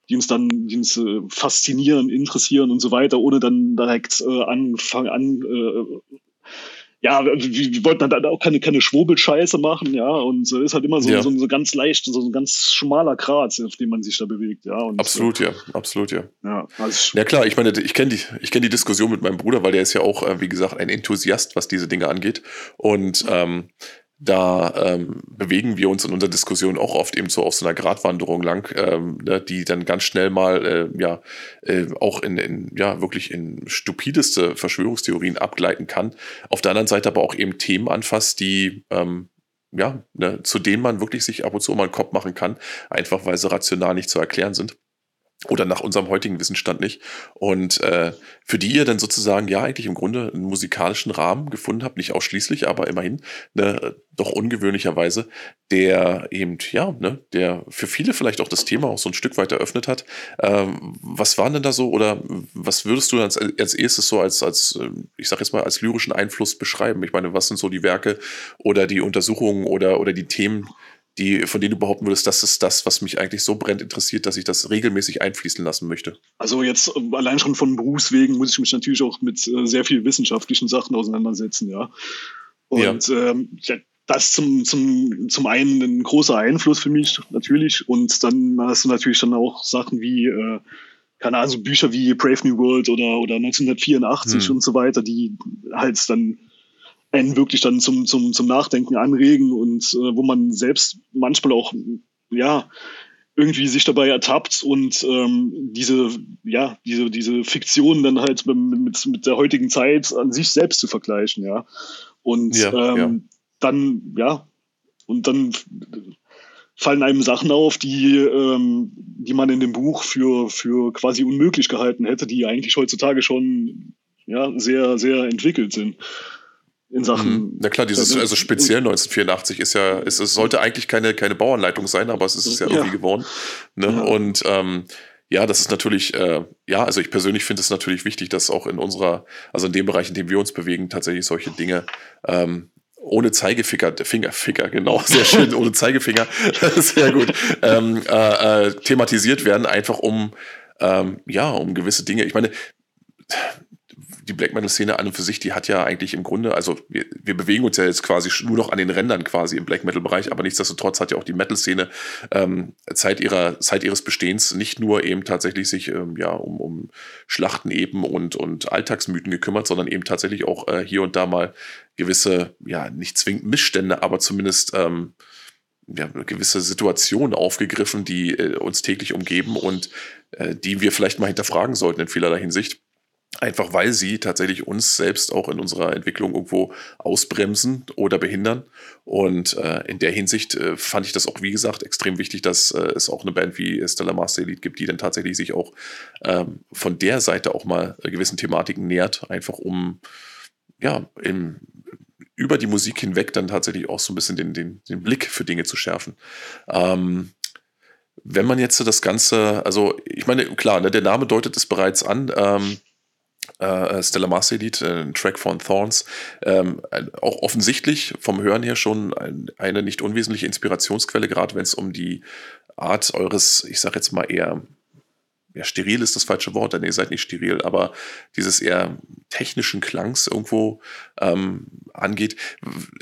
die uns dann die uns äh, faszinieren, interessieren und so weiter, ohne dann direkt äh, anfangen an äh, ja, wir, wollten dann auch keine, keine Schwurbelscheiße machen, ja, und äh, ist halt immer so, ja. so, so ganz leicht, so ein ganz schmaler Grat, auf dem man sich da bewegt, ja. Und,
absolut, äh, ja, absolut, ja. Ja, also, ja klar, ich meine, ich kenne die, ich kenne die Diskussion mit meinem Bruder, weil der ist ja auch, äh, wie gesagt, ein Enthusiast, was diese Dinge angeht. Und ähm, da ähm, bewegen wir uns in unserer Diskussion auch oft eben so auf so einer Gratwanderung lang, ähm, ne, die dann ganz schnell mal äh, ja äh, auch in, in ja wirklich in stupideste Verschwörungstheorien abgleiten kann. Auf der anderen Seite aber auch eben Themen anfasst, die ähm, ja, ne, zu denen man wirklich sich ab und zu mal einen Kopf machen kann, einfach weil sie rational nicht zu erklären sind oder nach unserem heutigen Wissensstand nicht. Und äh, für die ihr dann sozusagen ja eigentlich im Grunde einen musikalischen Rahmen gefunden habt, nicht ausschließlich, aber immerhin, ne, doch ungewöhnlicherweise, der eben, ja, ne, der für viele vielleicht auch das Thema auch so ein Stück weit eröffnet hat. Ähm, was waren denn da so oder was würdest du als, als erstes so als, als, ich sag jetzt mal, als lyrischen Einfluss beschreiben? Ich meine, was sind so die Werke oder die Untersuchungen oder, oder die Themen, die, von denen du behaupten würdest, das ist das, was mich eigentlich so brennend interessiert, dass ich das regelmäßig einfließen lassen möchte?
Also jetzt äh, allein schon von Berufswegen muss ich mich natürlich auch mit äh, sehr viel wissenschaftlichen Sachen auseinandersetzen, ja. Und ja. Ähm, ja, das zum, zum, zum einen ein großer Einfluss für mich natürlich und dann hast du natürlich dann auch Sachen wie äh, keine Ahnung, so Bücher wie Brave New World oder, oder 1984 hm. und so weiter, die halt dann einen wirklich dann zum, zum, zum Nachdenken anregen und äh, wo man selbst manchmal auch, ja, irgendwie sich dabei ertappt und ähm, diese, ja, diese, diese Fiktion dann halt mit, mit, der heutigen Zeit an sich selbst zu vergleichen, ja. Und ja, ähm, ja. dann, ja, und dann fallen einem Sachen auf, die, ähm, die man in dem Buch für, für quasi unmöglich gehalten hätte, die eigentlich heutzutage schon ja, sehr, sehr entwickelt sind in Sachen. Mhm.
Na klar, dieses, also speziell 1984 ist ja, ist, es sollte eigentlich keine, keine Bauanleitung sein, aber es ist es ja, ja. irgendwie geworden. Ne? Ja. Und ähm, ja, das ist natürlich, äh, ja, also ich persönlich finde es natürlich wichtig, dass auch in unserer, also in dem Bereich, in dem wir uns bewegen, tatsächlich solche Dinge ähm, ohne Zeigefinger, Finger, Finger, genau, sehr schön, ohne Zeigefinger, sehr gut, ähm, äh, äh, thematisiert werden, einfach um, ähm, ja, um gewisse Dinge. Ich meine, die Black Metal-Szene an und für sich, die hat ja eigentlich im Grunde, also wir, wir bewegen uns ja jetzt quasi nur noch an den Rändern quasi im Black Metal-Bereich, aber nichtsdestotrotz hat ja auch die Metal-Szene ähm, Zeit, ihrer, Zeit ihres Bestehens nicht nur eben tatsächlich sich ähm, ja, um, um Schlachten eben und, und Alltagsmythen gekümmert, sondern eben tatsächlich auch äh, hier und da mal gewisse, ja, nicht zwingend Missstände, aber zumindest ähm, ja, gewisse Situationen aufgegriffen, die äh, uns täglich umgeben und äh, die wir vielleicht mal hinterfragen sollten in vielerlei Hinsicht. Einfach weil sie tatsächlich uns selbst auch in unserer Entwicklung irgendwo ausbremsen oder behindern. Und äh, in der Hinsicht äh, fand ich das auch, wie gesagt, extrem wichtig, dass äh, es auch eine Band wie Stella Master Elite gibt, die dann tatsächlich sich auch ähm, von der Seite auch mal gewissen Thematiken nähert, einfach um ja, im, über die Musik hinweg dann tatsächlich auch so ein bisschen den, den, den Blick für Dinge zu schärfen. Ähm, wenn man jetzt das Ganze, also ich meine, klar, ne, der Name deutet es bereits an. Ähm, äh, Stella Mars Elite, äh, ein Track von Thorns, ähm, auch offensichtlich vom Hören her schon ein, eine nicht unwesentliche Inspirationsquelle, gerade wenn es um die Art eures, ich sag jetzt mal eher ja, steril ist das falsche Wort, denn ihr seid nicht steril, aber dieses eher technischen Klangs irgendwo ähm, angeht,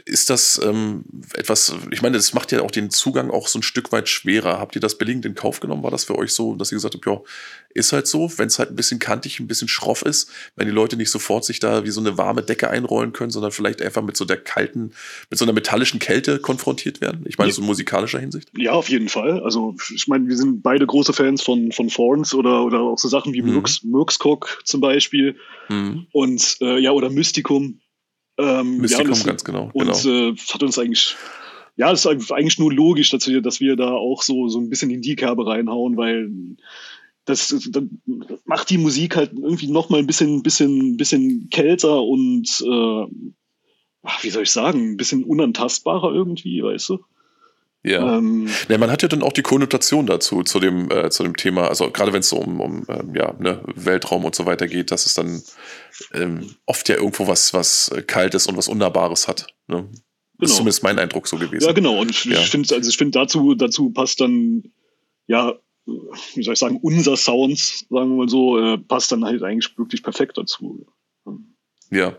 ist das ähm, etwas, ich meine, das macht ja auch den Zugang auch so ein Stück weit schwerer. Habt ihr das billigend in Kauf genommen? War das für euch so, dass ihr gesagt habt, ja, ist halt so, wenn es halt ein bisschen kantig, ein bisschen schroff ist, wenn die Leute nicht sofort sich da wie so eine warme Decke einrollen können, sondern vielleicht einfach mit so der kalten, mit so einer metallischen Kälte konfrontiert werden? Ich meine, ja. so in musikalischer Hinsicht?
Ja, auf jeden Fall. Also, ich meine, wir sind beide große Fans von, von Thorns oder, oder auch so Sachen wie mhm. Murkskog zum Beispiel. Mhm. Und äh, ja, oder Mystikum.
Ähm, Mystikum, ja, das, ganz genau.
Und
genau.
Äh, hat uns eigentlich, ja, es ist eigentlich nur logisch, dass wir, dass wir da auch so, so ein bisschen in die Kerbe reinhauen, weil das, das macht die Musik halt irgendwie noch mal ein bisschen, bisschen, bisschen kälter und äh, wie soll ich sagen, ein bisschen unantastbarer irgendwie, weißt du?
Ja. Ähm, ja, man hat ja dann auch die Konnotation dazu, zu dem, äh, zu dem Thema, also gerade wenn es so um, um ähm, ja, ne, Weltraum und so weiter geht, dass es dann ähm, oft ja irgendwo was, was Kaltes und was Unnahbares hat. Ne? Genau. Das ist zumindest mein Eindruck so gewesen.
Ja, genau. Und ja. ich finde, also ich finde, dazu, dazu passt dann, ja, wie soll ich sagen, unser Sounds, sagen wir mal so, äh, passt dann halt eigentlich wirklich perfekt dazu.
Ja.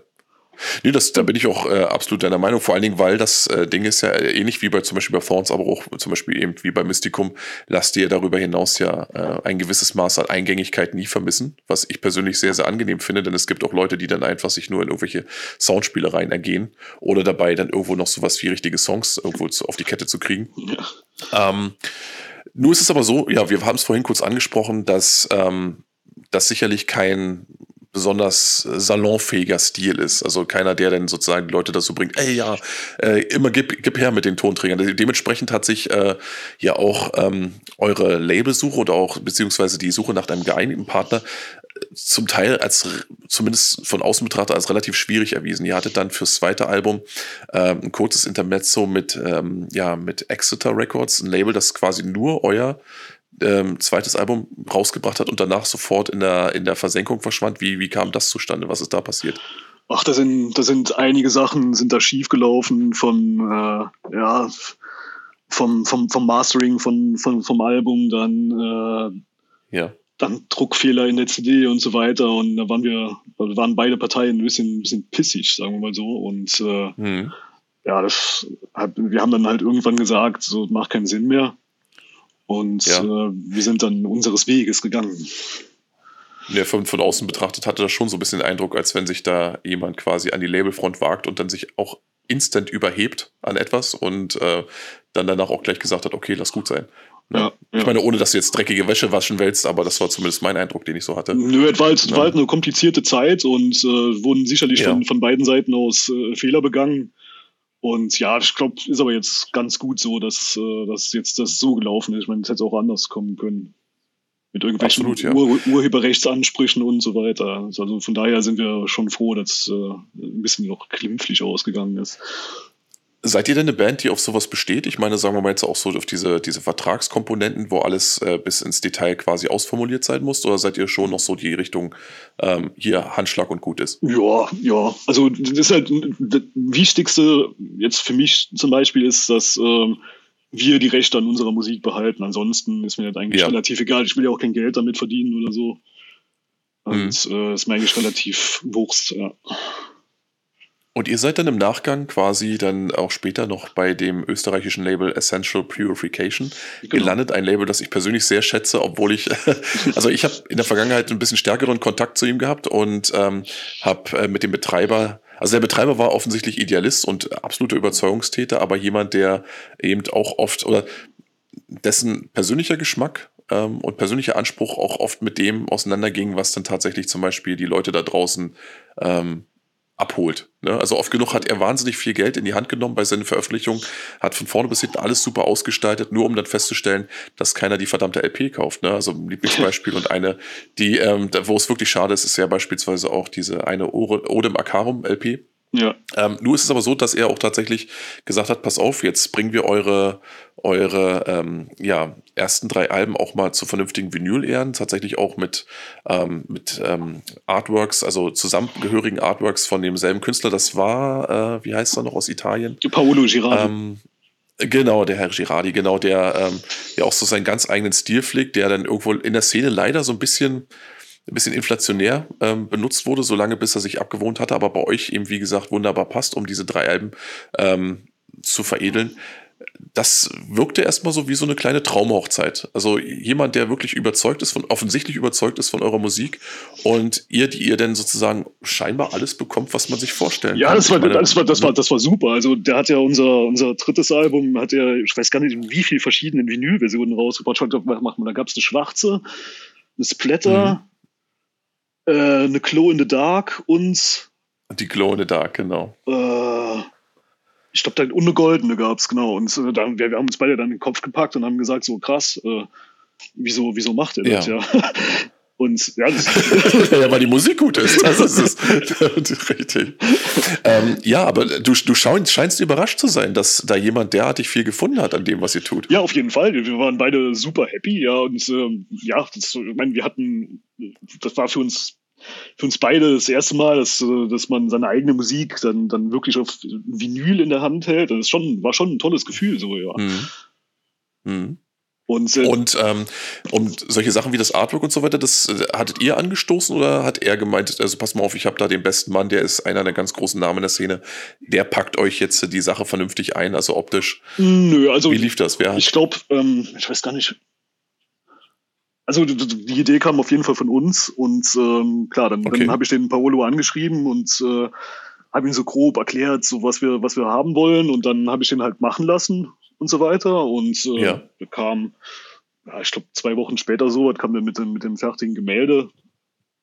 Nee, das, da bin ich auch äh, absolut deiner Meinung, vor allen Dingen, weil das äh, Ding ist ja ähnlich wie bei zum Beispiel bei Thorns, aber auch zum Beispiel eben wie bei Mysticum, lasst ihr darüber hinaus ja äh, ein gewisses Maß an Eingängigkeit nie vermissen, was ich persönlich sehr, sehr angenehm finde, denn es gibt auch Leute, die dann einfach sich nur in irgendwelche Soundspielereien ergehen oder dabei dann irgendwo noch sowas wie richtige Songs irgendwo zu, auf die Kette zu kriegen. Ja. Ähm, nur ist es aber so, ja, wir haben es vorhin kurz angesprochen, dass ähm, das sicherlich kein besonders äh, salonfähiger Stil ist. Also keiner, der dann sozusagen die Leute dazu bringt, ey ja, äh, immer gib, gib her mit den Tonträgern. Dementsprechend hat sich äh, ja auch ähm, eure Labelsuche oder auch beziehungsweise die Suche nach einem geeigneten Partner zum Teil als zumindest von außen betrachtet als relativ schwierig erwiesen. Ihr hattet dann fürs zweite Album äh, ein kurzes Intermezzo mit ähm, ja mit Exeter Records, ein Label, das quasi nur euer ähm, zweites Album rausgebracht hat und danach sofort in der, in der Versenkung verschwand. Wie, wie kam das zustande? Was ist da passiert?
Ach, da sind, da sind einige Sachen sind da schiefgelaufen von, äh, ja, vom, vom, vom Mastering von, von, vom Album, dann, äh, ja. Dann Druckfehler in der CD und so weiter. Und da waren wir, waren beide Parteien ein bisschen, ein bisschen pissig, sagen wir mal so. Und äh, mhm. ja, das hat, wir haben dann halt irgendwann gesagt, so macht keinen Sinn mehr. Und ja. äh, wir sind dann unseres Weges gegangen.
Ja, von, von außen betrachtet hatte das schon so ein bisschen den Eindruck, als wenn sich da jemand quasi an die Labelfront wagt und dann sich auch instant überhebt an etwas und äh, dann danach auch gleich gesagt hat, okay, lass gut sein. Ja, ich meine, ohne dass du jetzt dreckige Wäsche waschen willst, aber das war zumindest mein Eindruck, den ich so hatte.
Nö, es war halt, ja. war halt eine komplizierte Zeit und äh, wurden sicherlich ja. von, von beiden Seiten aus äh, Fehler begangen. Und ja, ich glaube, ist aber jetzt ganz gut so, dass, äh, dass jetzt das so gelaufen ist. Ich meine, es hätte auch anders kommen können. Mit irgendwelchen Absolut, ja. Ur Urheberrechtsansprüchen und so weiter. Also von daher sind wir schon froh, dass äh, ein bisschen noch glimpflich ausgegangen ist.
Seid ihr denn eine Band, die auf sowas besteht? Ich meine, sagen wir mal jetzt auch so auf diese, diese Vertragskomponenten, wo alles äh, bis ins Detail quasi ausformuliert sein muss? Oder seid ihr schon noch so die Richtung, ähm, hier Handschlag und gut ist?
Ja, ja. Also das ist halt das Wichtigste jetzt für mich zum Beispiel ist, dass ähm, wir die Rechte an unserer Musik behalten. Ansonsten ist mir das eigentlich ja. relativ egal. Ich will ja auch kein Geld damit verdienen oder so. Und mhm. äh, ist mir eigentlich relativ Wurst, ja.
Und ihr seid dann im Nachgang quasi dann auch später noch bei dem österreichischen Label Essential Purification genau. gelandet. Ein Label, das ich persönlich sehr schätze, obwohl ich, also ich habe in der Vergangenheit ein bisschen stärkeren Kontakt zu ihm gehabt und ähm, habe äh, mit dem Betreiber also der Betreiber war offensichtlich Idealist und absoluter Überzeugungstäter, aber jemand, der eben auch oft oder dessen persönlicher Geschmack ähm, und persönlicher Anspruch auch oft mit dem auseinanderging, was dann tatsächlich zum Beispiel die Leute da draußen ähm, abholt. Ne? Also oft genug hat er wahnsinnig viel Geld in die Hand genommen bei seinen Veröffentlichungen, hat von vorne bis hinten alles super ausgestaltet, nur um dann festzustellen, dass keiner die verdammte LP kauft. Ne? Also ein Lieblingsbeispiel und eine, die, ähm, wo es wirklich schade ist, ist ja beispielsweise auch diese eine Odem Akarum LP
ja.
Ähm, nur ist es aber so, dass er auch tatsächlich gesagt hat, pass auf, jetzt bringen wir eure, eure ähm, ja, ersten drei Alben auch mal zu vernünftigen Vinyl-Ehren, tatsächlich auch mit, ähm, mit ähm, Artworks, also zusammengehörigen Artworks von demselben Künstler. Das war, äh, wie heißt er noch aus Italien?
Paolo Girardi.
Ähm, Genau, der Herr Girardi, genau, der ähm, ja auch so seinen ganz eigenen Stil pflegt, der dann irgendwo in der Szene leider so ein bisschen ein bisschen inflationär ähm, benutzt wurde, solange bis er sich abgewohnt hatte, aber bei euch eben, wie gesagt, wunderbar passt, um diese drei Alben ähm, zu veredeln. Das wirkte erstmal so wie so eine kleine Traumhochzeit. Also jemand, der wirklich überzeugt ist von, offensichtlich überzeugt ist von eurer Musik und ihr, die ihr denn sozusagen scheinbar alles bekommt, was man sich vorstellen
ja, kann. Ja, das war, das war, das war, das war super. Also der hat ja unser, unser drittes Album, hat ja, ich weiß gar nicht, wie viele verschiedenen Vinylversionen rausgebracht. Da gab es eine schwarze, eine Splatter, mhm äh, eine Glow in the Dark und.
Die Glow in the Dark, genau.
Äh, ich glaube, da und eine goldene gab es, genau. Und äh, dann, wir, wir, haben uns beide dann in den Kopf gepackt und haben gesagt, so krass, äh, wieso, wieso macht er das, ja? ja? Und ja,
ja, weil die Musik gut ist. Das ist es. Richtig. Ähm, ja, aber du, du scheinst, scheinst überrascht zu sein, dass da jemand derartig viel gefunden hat an dem, was ihr tut.
Ja, auf jeden Fall. Wir waren beide super happy, ja. Und ähm, ja, das, ich meine, wir hatten, das war für uns für uns beide das erste Mal, dass, äh, dass man seine eigene Musik dann, dann wirklich auf Vinyl in der Hand hält. Das ist schon, war schon ein tolles Gefühl, so, ja. Mhm.
Mhm. Und, äh, und, ähm, und solche Sachen wie das Artwork und so weiter, das äh, hattet ihr angestoßen oder hat er gemeint, also pass mal auf, ich habe da den besten Mann, der ist einer der ganz großen Namen in der Szene, der packt euch jetzt die Sache vernünftig ein, also optisch?
Nö, also.
Wie lief das?
Wer ich glaube, ähm, ich weiß gar nicht, also die Idee kam auf jeden Fall von uns und ähm, klar, dann, okay. dann habe ich den Paolo angeschrieben und äh, habe ihm so grob erklärt, so was wir was wir haben wollen und dann habe ich den halt machen lassen und so weiter und äh, ja. kam, ja, ich glaube zwei Wochen später so, kam wir mit dem mit dem fertigen Gemälde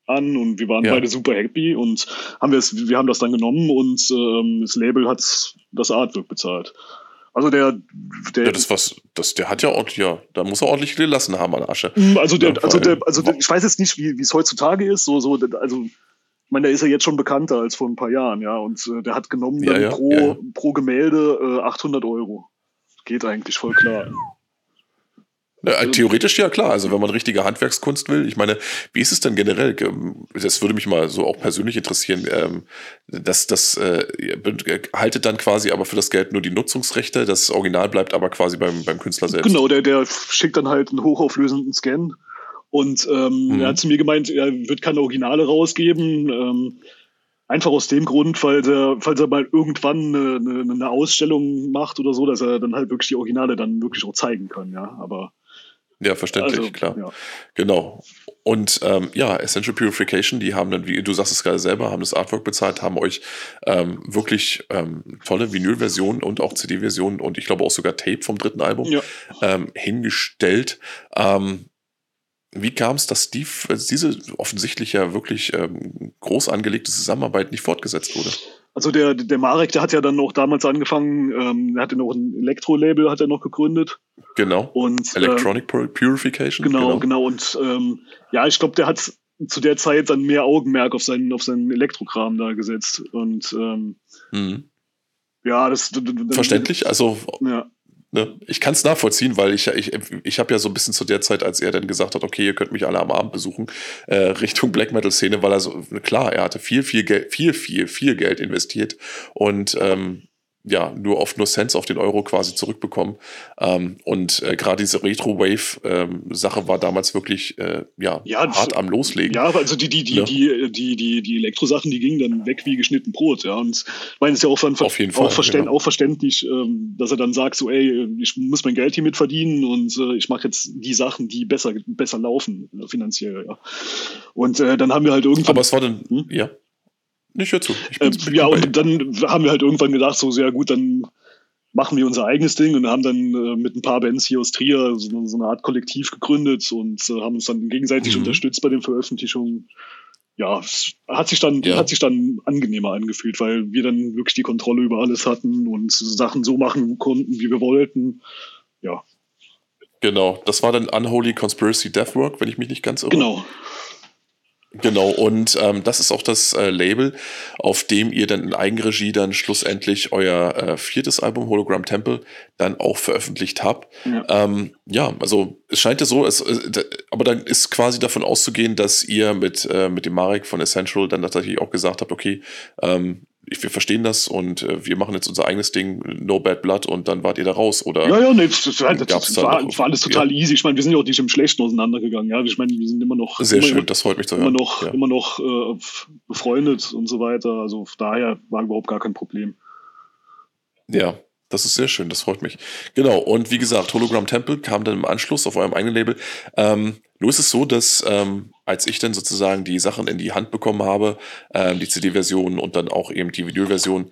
an und wir waren ja. beide super happy und haben wir es, wir haben das dann genommen und ähm, das Label hat das Artwork bezahlt. Also der, der
ja, das was, das, der hat ja ordentlich, ja, da muss er ordentlich gelassen haben an Asche.
Mm, also der, also der, also der, ich weiß jetzt nicht, wie es heutzutage ist, so, so, also, ich meine, der ist ja jetzt schon bekannter als vor ein paar Jahren, ja, und äh, der hat genommen ja, ja, pro, pro Gemälde äh, 800 Euro. Geht eigentlich voll klar.
Ja, äh, theoretisch ja klar. Also wenn man richtige Handwerkskunst will, ich meine, wie ist es denn generell? Das würde mich mal so auch persönlich interessieren. Ähm, das, das äh, haltet dann quasi aber für das Geld nur die Nutzungsrechte. Das Original bleibt aber quasi beim, beim Künstler selbst.
Genau, der, der schickt dann halt einen hochauflösenden Scan. Und ähm, mhm. er hat zu mir gemeint, er wird keine Originale rausgeben. Ähm, Einfach aus dem Grund, falls er, falls er mal irgendwann eine, eine, Ausstellung macht oder so, dass er dann halt wirklich die Originale dann wirklich auch zeigen kann, ja. Aber
ja, verständlich, also, klar. Ja. Genau. Und ähm, ja, Essential Purification, die haben dann, wie du sagst es gerade selber, haben das Artwork bezahlt, haben euch ähm, wirklich ähm, tolle Vinyl-Versionen und auch CD-Versionen und ich glaube auch sogar Tape vom dritten Album ja. ähm, hingestellt. Ähm, wie kam es, dass Steve diese offensichtlich ja wirklich ähm, groß angelegte Zusammenarbeit nicht fortgesetzt wurde?
Also der, der Marek, der hat ja dann auch damals angefangen, ähm, er hatte noch ein Elektro-Label, hat er noch gegründet.
Genau. Und, Electronic äh, Purification.
Genau, genau. genau. Und ähm, ja, ich glaube, der hat zu der Zeit dann mehr Augenmerk auf seinen, auf seinen Elektrokram da gesetzt. Und ähm, mhm. ja, das.
Verständlich, also. Ja. Ne? Ich kann es nachvollziehen, weil ich, ich, ich habe ja so ein bisschen zu der Zeit, als er dann gesagt hat, okay, ihr könnt mich alle am Abend besuchen, äh, Richtung Black Metal-Szene, weil er so, klar, er hatte viel, viel Geld, viel, viel, viel Geld investiert und ähm, ja nur oft nur Cents auf den Euro quasi zurückbekommen. Ähm, und äh, gerade diese Retro-Wave-Sache ähm, war damals wirklich äh, ja, ja, hart am Loslegen.
Ja, also die, die, die, ja. die, die, die, die Elektro-Sachen, die gingen dann weg wie geschnitten Brot. Ja. Und ich meine, es ist ja auch, dann, Auf jeden auch, verständ, genau. auch verständlich, ähm, dass er dann sagt, so, ey, ich muss mein Geld hier mit verdienen und äh, ich mache jetzt die Sachen, die besser, besser laufen, äh, finanziell. Ja. Und äh, dann haben wir halt irgendwann.
Aber es war dann, hm? ja. Nicht hör zu.
Äh, ja, und dann haben wir halt irgendwann gedacht, so sehr gut, dann machen wir unser eigenes Ding und haben dann äh, mit ein paar Bands hier aus Trier so, so eine Art Kollektiv gegründet und äh, haben uns dann gegenseitig mhm. unterstützt bei den Veröffentlichungen. Ja, es hat sich dann ja. hat sich dann angenehmer angefühlt, weil wir dann wirklich die Kontrolle über alles hatten und Sachen so machen konnten, wie wir wollten. Ja.
Genau, das war dann Unholy Conspiracy Deathwork, wenn ich mich nicht ganz irre.
Genau.
Genau, und ähm, das ist auch das äh, Label, auf dem ihr dann in Eigenregie dann schlussendlich euer äh, viertes Album Hologram Temple dann auch veröffentlicht habt. Ja, ähm, ja also es scheint ja so, es, äh, aber dann ist quasi davon auszugehen, dass ihr mit, äh, mit dem Marek von Essential dann tatsächlich auch gesagt habt, okay, ähm, wir verstehen das und äh, wir machen jetzt unser eigenes Ding, No Bad Blood und dann wart ihr da raus, oder?
Ja, ja, nee, das, das, das, das war, war, alles total ja. easy. Ich meine, wir sind ja auch nicht im Schlechten auseinandergegangen, ja. Ich meine, wir sind immer noch.
Sehr
immer,
schön, das freut mich zu
hören. Immer noch, ja. immer noch äh, befreundet und so weiter. Also daher war überhaupt gar kein Problem.
Ja, das ist sehr schön, das freut mich. Genau, und wie gesagt, Hologram Temple kam dann im Anschluss auf eurem eigenen Label. Ähm, nur ist es so, dass ähm, als ich dann sozusagen die Sachen in die Hand bekommen habe, ähm, die CD-Version und dann auch eben die Vinyl-Version,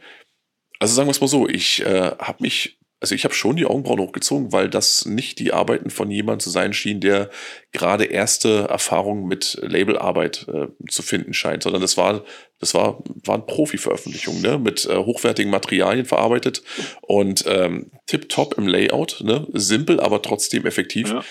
also sagen wir es mal so, ich äh, habe mich also ich habe schon die Augenbrauen hochgezogen, weil das nicht die Arbeiten von jemandem zu sein schien, der gerade erste Erfahrungen mit Labelarbeit äh, zu finden scheint, sondern das war das war, waren Profi-Veröffentlichungen, ne? mit äh, hochwertigen Materialien verarbeitet und ähm, tipptopp im Layout, ne? simpel, aber trotzdem effektiv. Ja.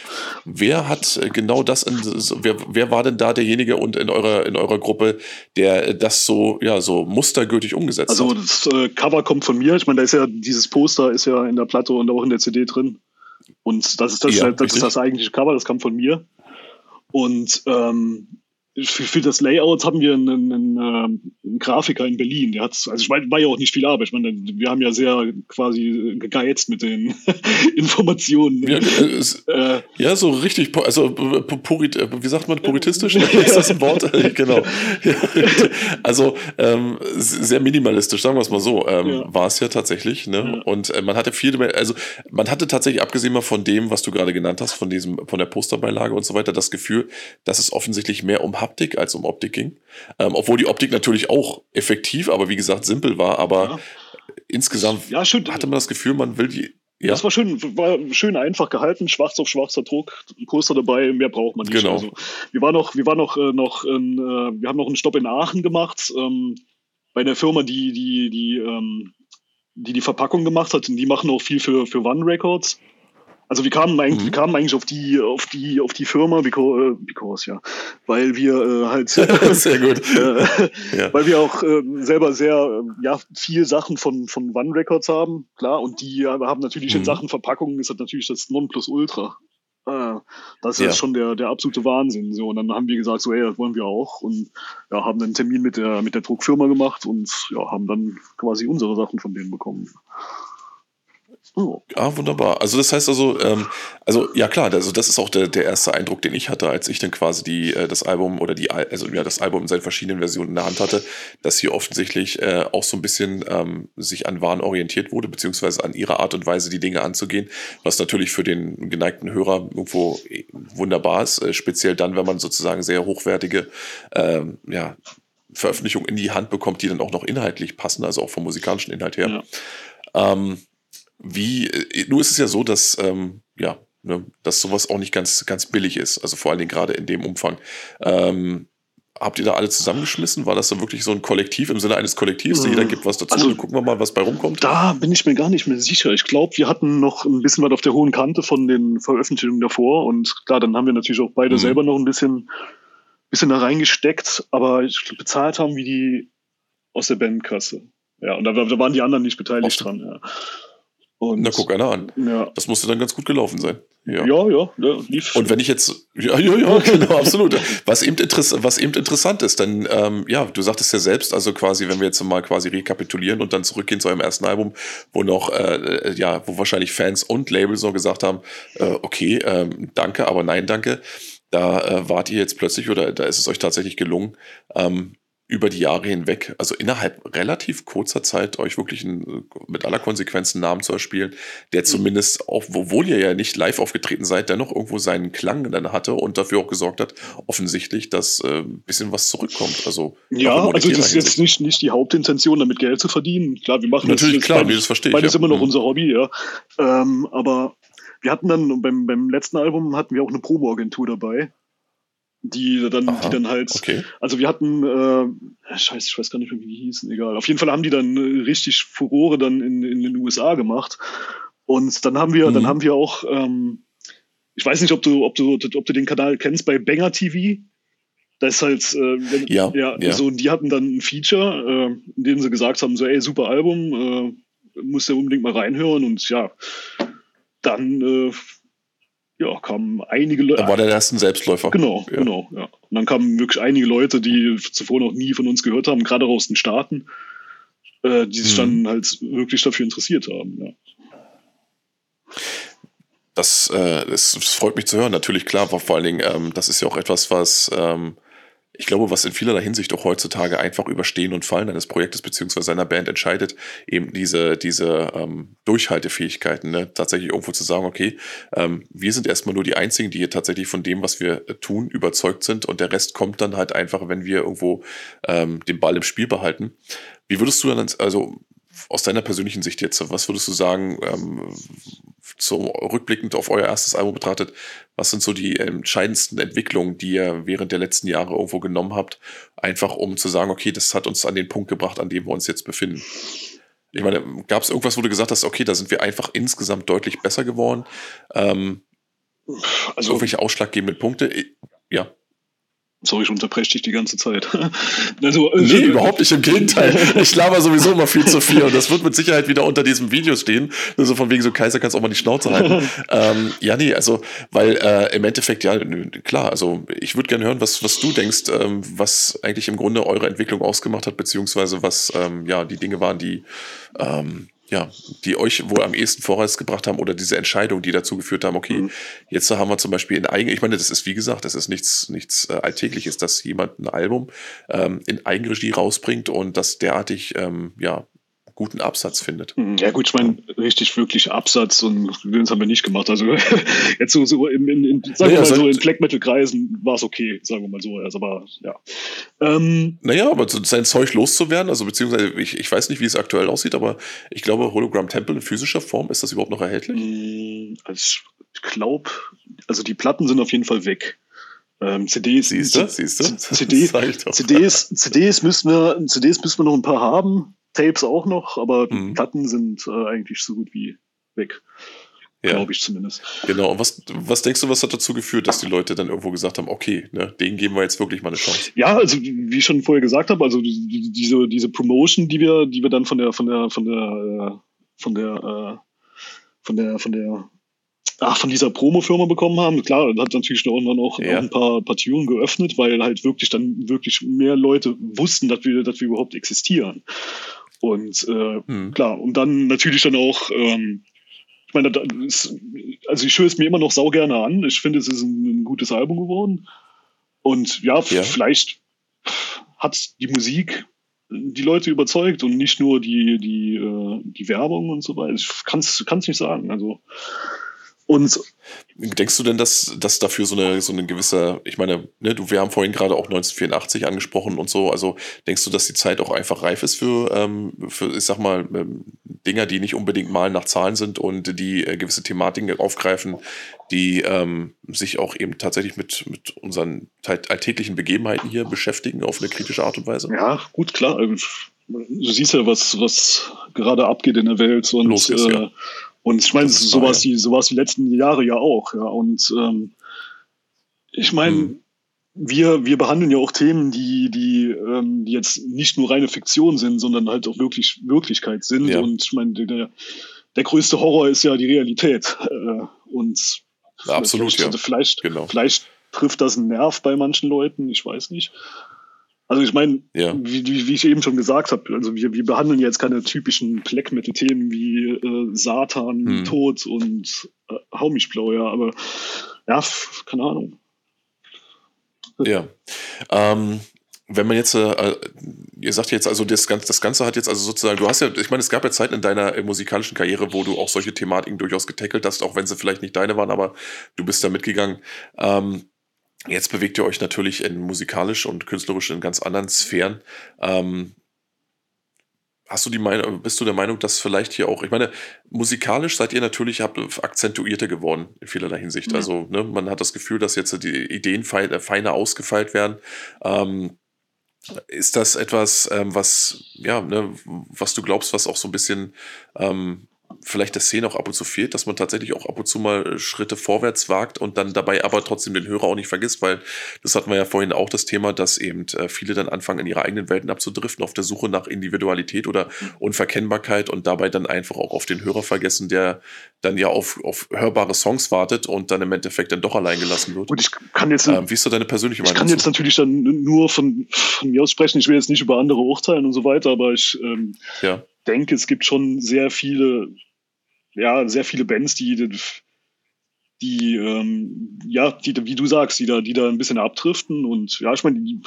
Wer hat äh, genau das, in, wer, wer war denn da derjenige und in eurer, in eurer Gruppe, der das so, ja, so mustergültig umgesetzt
also,
hat?
Also das äh, Cover kommt von mir. Ich meine, da ist ja dieses Poster ist ja in der Platte und auch in der CD drin. Und das ist das, ja, das, ist das eigentliche Cover, das kam von mir. Und ähm, für, für das Layout haben wir einen, einen, ähm, einen Grafiker in Berlin. Der hat, also ich meine, war ja auch nicht viel Arbeit. Ich meine, wir haben ja sehr quasi gegeizt mit den Informationen.
Ja, äh, äh, ja, so richtig, also purit, äh, wie sagt man, puritistisch? Ist das ein Wort? genau. also ähm, sehr minimalistisch, sagen wir es mal so, ähm, ja. war es ja tatsächlich. Ne? Und äh, man hatte viel, also man hatte tatsächlich, abgesehen mal von dem, was du gerade genannt hast, von diesem, von der Posterbeilage und so weiter, das Gefühl, dass es offensichtlich mehr um Haptik als um Optik ging. Ähm, obwohl die Optik natürlich auch effektiv, aber wie gesagt simpel war. Aber ja. insgesamt
ja, schön.
hatte man das Gefühl, man will die.
Ja. Das war schön, war schön einfach gehalten, schwarz auf schwarzer Druck, Poster dabei, mehr braucht man nicht.
Genau.
Also, wir waren noch, wir waren noch, äh, noch in, äh, wir haben noch einen Stopp in Aachen gemacht, ähm, bei der Firma, die, die, die, ähm, die die Verpackung gemacht hat, und die machen auch viel für, für One Records. Also wir kamen eigentlich, mhm. wir kamen eigentlich auf die, auf die, auf die Firma, because, äh, because ja, weil wir äh, halt
sehr gut,
äh, ja. weil wir auch äh, selber sehr, äh, ja, viel Sachen von von One Records haben, klar, und die haben natürlich mhm. in Sachen Verpackungen ist das natürlich das Nonplusultra. Äh, das ist ja. schon der, der absolute Wahnsinn. So, und dann haben wir gesagt, so, ey, das wollen wir auch. Und ja, haben dann einen Termin mit der, mit der Druckfirma gemacht und ja, haben dann quasi unsere Sachen von denen bekommen.
Oh. Ah, wunderbar. Also das heißt also, ähm, also ja klar, also das ist auch der, der erste Eindruck, den ich hatte, als ich dann quasi die, äh, das Album oder die, also ja, das Album in seinen verschiedenen Versionen in der Hand hatte, dass hier offensichtlich äh, auch so ein bisschen ähm, sich an Waren orientiert wurde, beziehungsweise an ihre Art und Weise, die Dinge anzugehen, was natürlich für den geneigten Hörer irgendwo äh, wunderbar ist, äh, speziell dann, wenn man sozusagen sehr hochwertige, ähm, ja, Veröffentlichungen in die Hand bekommt, die dann auch noch inhaltlich passen, also auch vom musikalischen Inhalt her. Ja. Ähm, wie, äh, nur ist es ja so, dass, ähm, ja, ne, dass sowas auch nicht ganz, ganz billig ist. Also vor allen Dingen gerade in dem Umfang. Ähm, habt ihr da alle zusammengeschmissen? War das dann wirklich so ein Kollektiv im Sinne eines Kollektivs? Jeder gibt was dazu. Also, gucken wir mal, was bei rumkommt.
Da bin ich mir gar nicht mehr sicher. Ich glaube, wir hatten noch ein bisschen was auf der hohen Kante von den Veröffentlichungen davor. Und klar, dann haben wir natürlich auch beide mhm. selber noch ein bisschen, bisschen da reingesteckt. Aber ich, bezahlt haben wir die aus der Bandkasse. Ja, und da, da waren die anderen nicht beteiligt dran. Ja.
Und, Na, guck einer an. Ja. Das musste dann ganz gut gelaufen sein. Ja,
ja, ja, ja lief.
Und wenn ich jetzt, ja, ja, ja, genau, absolut. Was eben, was eben interessant ist, denn ähm, ja, du sagtest ja selbst, also quasi, wenn wir jetzt mal quasi rekapitulieren und dann zurückgehen zu eurem ersten Album, wo noch, äh, ja, wo wahrscheinlich Fans und Label so gesagt haben, äh, okay, ähm, danke, aber nein, danke. Da äh, wart ihr jetzt plötzlich oder da ist es euch tatsächlich gelungen, ähm, über die Jahre hinweg, also innerhalb relativ kurzer Zeit, euch wirklich einen, mit aller Konsequenz einen Namen zu erspielen, der mhm. zumindest, auch, obwohl ihr ja nicht live aufgetreten seid, dennoch irgendwo seinen Klang dann hatte und dafür auch gesorgt hat, offensichtlich, dass äh, ein bisschen was zurückkommt. Also,
ja, also das ist jetzt nicht, nicht die Hauptintention, damit Geld zu verdienen. Klar, wir machen
Natürlich,
das,
klar, das, das verstehe ich.
Weil das ja. immer noch mhm. unser Hobby, ja. Ähm, aber wir hatten dann beim, beim letzten Album hatten wir auch eine Promo-Agentur dabei die dann, Aha, die dann halt, okay. also wir hatten, äh, scheiße, ich weiß gar nicht mehr, wie die hießen, egal. Auf jeden Fall haben die dann äh, richtig Furore dann in, in den USA gemacht. Und dann haben wir, mhm. dann haben wir auch, ähm, ich weiß nicht, ob du, ob du, ob du den Kanal kennst bei Banger TV. Das ist halt, äh, wenn, ja, ja, ja, so, die hatten dann ein Feature, äh, in dem sie gesagt haben, so, ey, super Album, äh, musst du unbedingt mal reinhören und ja, dann äh, ja, kamen einige Leute.
Da war der erste Selbstläufer.
Genau, ja. genau, ja. Und dann kamen wirklich einige Leute, die zuvor noch nie von uns gehört haben, gerade aus den Staaten, äh, die sich mhm. dann halt wirklich dafür interessiert haben, ja.
Das, äh, das, das, freut mich zu hören, natürlich klar, vor allen Dingen, ähm, das ist ja auch etwas, was ähm, ich glaube, was in vielerlei Hinsicht auch heutzutage einfach überstehen und fallen eines Projektes beziehungsweise einer Band entscheidet, eben diese, diese ähm, Durchhaltefähigkeiten, ne? tatsächlich irgendwo zu sagen, okay, ähm, wir sind erstmal nur die Einzigen, die hier tatsächlich von dem, was wir tun, überzeugt sind und der Rest kommt dann halt einfach, wenn wir irgendwo ähm, den Ball im Spiel behalten. Wie würdest du dann, also aus deiner persönlichen Sicht jetzt, was würdest du sagen, ähm, so rückblickend auf euer erstes Album betrachtet, was sind so die entscheidendsten Entwicklungen, die ihr während der letzten Jahre irgendwo genommen habt, einfach um zu sagen, okay, das hat uns an den Punkt gebracht, an dem wir uns jetzt befinden? Ich meine, gab es irgendwas, wo du gesagt hast, okay, da sind wir einfach insgesamt deutlich besser geworden? Ähm, also irgendwelche ausschlaggebenden Punkte? Ja.
Sorry, ich unterbreche dich die ganze Zeit.
also, nee, überhaupt nicht, im Gegenteil. Ich laber sowieso immer viel zu viel und das wird mit Sicherheit wieder unter diesem Video stehen. Also von wegen so, Kaiser kannst auch mal die Schnauze halten. ähm, ja, nee, also, weil äh, im Endeffekt, ja, klar, also ich würde gerne hören, was, was du denkst, ähm, was eigentlich im Grunde eure Entwicklung ausgemacht hat, beziehungsweise was ähm, ja die Dinge waren, die ähm, ja, die euch wohl am ehesten vorwärts gebracht haben oder diese Entscheidung, die dazu geführt haben, okay, mhm. jetzt haben wir zum Beispiel in Eigen, ich meine, das ist wie gesagt, das ist nichts, nichts äh, Alltägliches, dass jemand ein Album ähm, in Eigenregie rausbringt und das derartig, ähm, ja, guten Absatz findet.
Hm, ja gut, ich meine, richtig wirklich Absatz und das haben wir nicht gemacht. Also jetzt so, so in, in, in sagen naja, wir mal so in Black Metal Kreisen war es okay, sagen wir mal so. Also, aber ja.
Ähm, naja, aber sein Zeug loszuwerden, also beziehungsweise ich, ich weiß nicht, wie es aktuell aussieht, aber ich glaube, Hologram Temple in physischer Form, ist das überhaupt noch erhältlich?
Hm, also ich glaube, also die Platten sind auf jeden Fall weg. Ähm, CDs,
siehst du, siehst du?
CD, CDs, CDs müssen wir, CDs müssen wir noch ein paar haben. Tapes auch noch, aber mhm. Platten sind äh, eigentlich so gut wie weg. Ja. Glaube ich zumindest.
Genau. Und was, was denkst du, was hat dazu geführt, dass die Leute dann irgendwo gesagt haben, okay, ne, denen geben wir jetzt wirklich mal eine Chance?
Ja, also wie ich schon vorher gesagt habe, also diese, diese Promotion, die wir, die wir dann von der, von der, von der, äh, von der, äh, von der, von der ach, von dieser Promo-Firma bekommen haben. Klar, hat natürlich noch, noch, ja. ein paar, paar Türen geöffnet, weil halt wirklich dann wirklich mehr Leute wussten, dass wir, dass wir überhaupt existieren. Und äh, hm. klar, und dann natürlich dann auch, ähm, ich meine, ist, also ich höre es mir immer noch sau gerne an. Ich finde, es ist ein, ein gutes Album geworden. Und ja, ja, vielleicht hat die Musik die Leute überzeugt und nicht nur die, die, äh, die Werbung und so weiter. Ich kann es nicht sagen. Also und
Denkst du denn, dass, dass dafür so eine, so eine gewisse, ich meine, ne, du, wir haben vorhin gerade auch 1984 angesprochen und so, also denkst du, dass die Zeit auch einfach reif ist für, ähm, für ich sag mal, ähm, Dinger, die nicht unbedingt mal nach Zahlen sind und die äh, gewisse Thematiken aufgreifen, die ähm, sich auch eben tatsächlich mit, mit unseren alltäglichen Begebenheiten hier beschäftigen auf eine kritische Art und Weise?
Ja, gut, klar. Also, du siehst ja, was, was gerade abgeht in der Welt und Los ist, äh, ja und ich meine, so war es die, so die letzten Jahre ja auch, ja. Und ähm, ich meine, hm. wir, wir behandeln ja auch Themen, die, die, ähm, die jetzt nicht nur reine Fiktion sind, sondern halt auch wirklich Wirklichkeit sind. Ja. Und ich meine, der, der größte Horror ist ja die Realität. Äh, und
absolut,
vielleicht,
ja.
Vielleicht, genau. vielleicht trifft das einen Nerv bei manchen Leuten, ich weiß nicht. Also ich meine, ja. wie, wie, wie, ich eben schon gesagt habe, also wir, wir behandeln jetzt keine typischen Black Metal Themen wie äh, Satan, hm. Tod und äh, Hau mich blau, ja, aber ja, keine Ahnung.
Ja. Ähm, wenn man jetzt, äh, ihr sagt jetzt also, das Ganze, das Ganze hat jetzt also sozusagen, du hast ja, ich meine, es gab ja Zeiten in deiner äh, musikalischen Karriere, wo du auch solche Thematiken durchaus getackelt hast, auch wenn sie vielleicht nicht deine waren, aber du bist da mitgegangen. Ähm, Jetzt bewegt ihr euch natürlich in musikalisch und künstlerisch in ganz anderen Sphären. Ähm, hast du die Meinung, bist du der Meinung, dass vielleicht hier auch, ich meine, musikalisch seid ihr natürlich habt akzentuierter geworden in vielerlei Hinsicht. Mhm. Also, ne, man hat das Gefühl, dass jetzt die Ideen feiner, feiner ausgefeilt werden. Ähm, ist das etwas, ähm, was, ja, ne, was du glaubst, was auch so ein bisschen ähm, vielleicht der Szene auch ab und zu fehlt, dass man tatsächlich auch ab und zu mal äh, Schritte vorwärts wagt und dann dabei aber trotzdem den Hörer auch nicht vergisst, weil das hatten wir ja vorhin auch das Thema, dass eben äh, viele dann anfangen, in ihre eigenen Welten abzudriften, auf der Suche nach Individualität oder Unverkennbarkeit und dabei dann einfach auch auf den Hörer vergessen, der dann ja auf, auf hörbare Songs wartet und dann im Endeffekt dann doch allein gelassen wird.
Und ich kann jetzt, ähm,
wie ist so deine persönliche Meinung?
Ich kann jetzt natürlich dann nur von, von mir aus sprechen, ich will jetzt nicht über andere urteilen und so weiter, aber ich ähm, ja. denke, es gibt schon sehr viele ja, sehr viele Bands, die, die, ähm, ja, die, wie du sagst, die da, die da ein bisschen abdriften und ja, ich meine,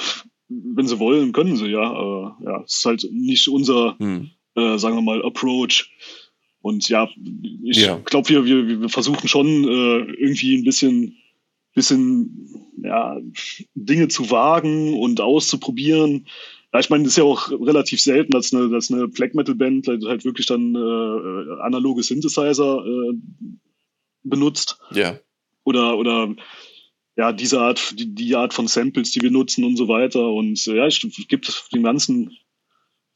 wenn sie wollen, können sie, ja, aber ja, es ist halt nicht unser, hm. äh, sagen wir mal, Approach. Und ja, ich ja. glaube, wir, wir, wir versuchen schon äh, irgendwie ein bisschen, bisschen ja, Dinge zu wagen und auszuprobieren. Ja, ich meine, das ist ja auch relativ selten, dass eine, dass eine Black Metal Band halt, halt wirklich dann äh, analoge Synthesizer äh, benutzt.
Ja.
Oder, oder ja, diese Art, die, die Art von Samples, die wir nutzen und so weiter. Und äh, ja, es gibt dem Ganzen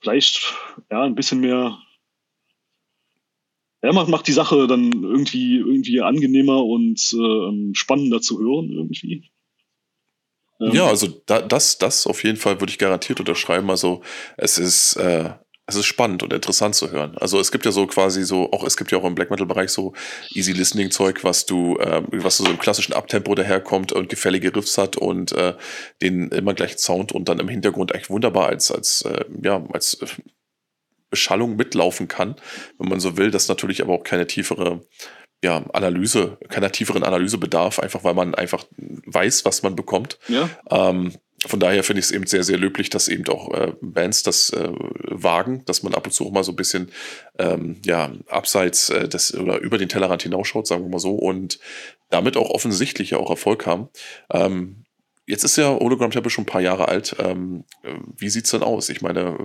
vielleicht ja ein bisschen mehr. Ja, macht, macht die Sache dann irgendwie, irgendwie angenehmer und äh, spannender zu hören, irgendwie.
Ähm, ja, also da, das, das auf jeden Fall würde ich garantiert unterschreiben. Also es ist, äh, es ist spannend und interessant zu hören. Also es gibt ja so quasi so, auch es gibt ja auch im Black Metal Bereich so easy Listening Zeug, was du, äh, was so im klassischen Abtempo daherkommt und gefällige Riffs hat und äh, den immer gleichen Sound und dann im Hintergrund eigentlich wunderbar als als äh, ja als Beschallung mitlaufen kann, wenn man so will. Das natürlich aber auch keine tiefere ja, Analyse, keiner tieferen Analyse bedarf, einfach weil man einfach weiß, was man bekommt.
Ja.
Ähm, von daher finde ich es eben sehr, sehr löblich, dass eben auch äh, Bands das äh, wagen, dass man ab und zu auch mal so ein bisschen ähm, ja, abseits äh, des oder über den Tellerrand hinausschaut, sagen wir mal so, und damit auch offensichtlich ja auch Erfolg haben. Ähm, Jetzt ist ja Hologram Temple schon ein paar Jahre alt. Ähm, wie es denn aus? Ich meine,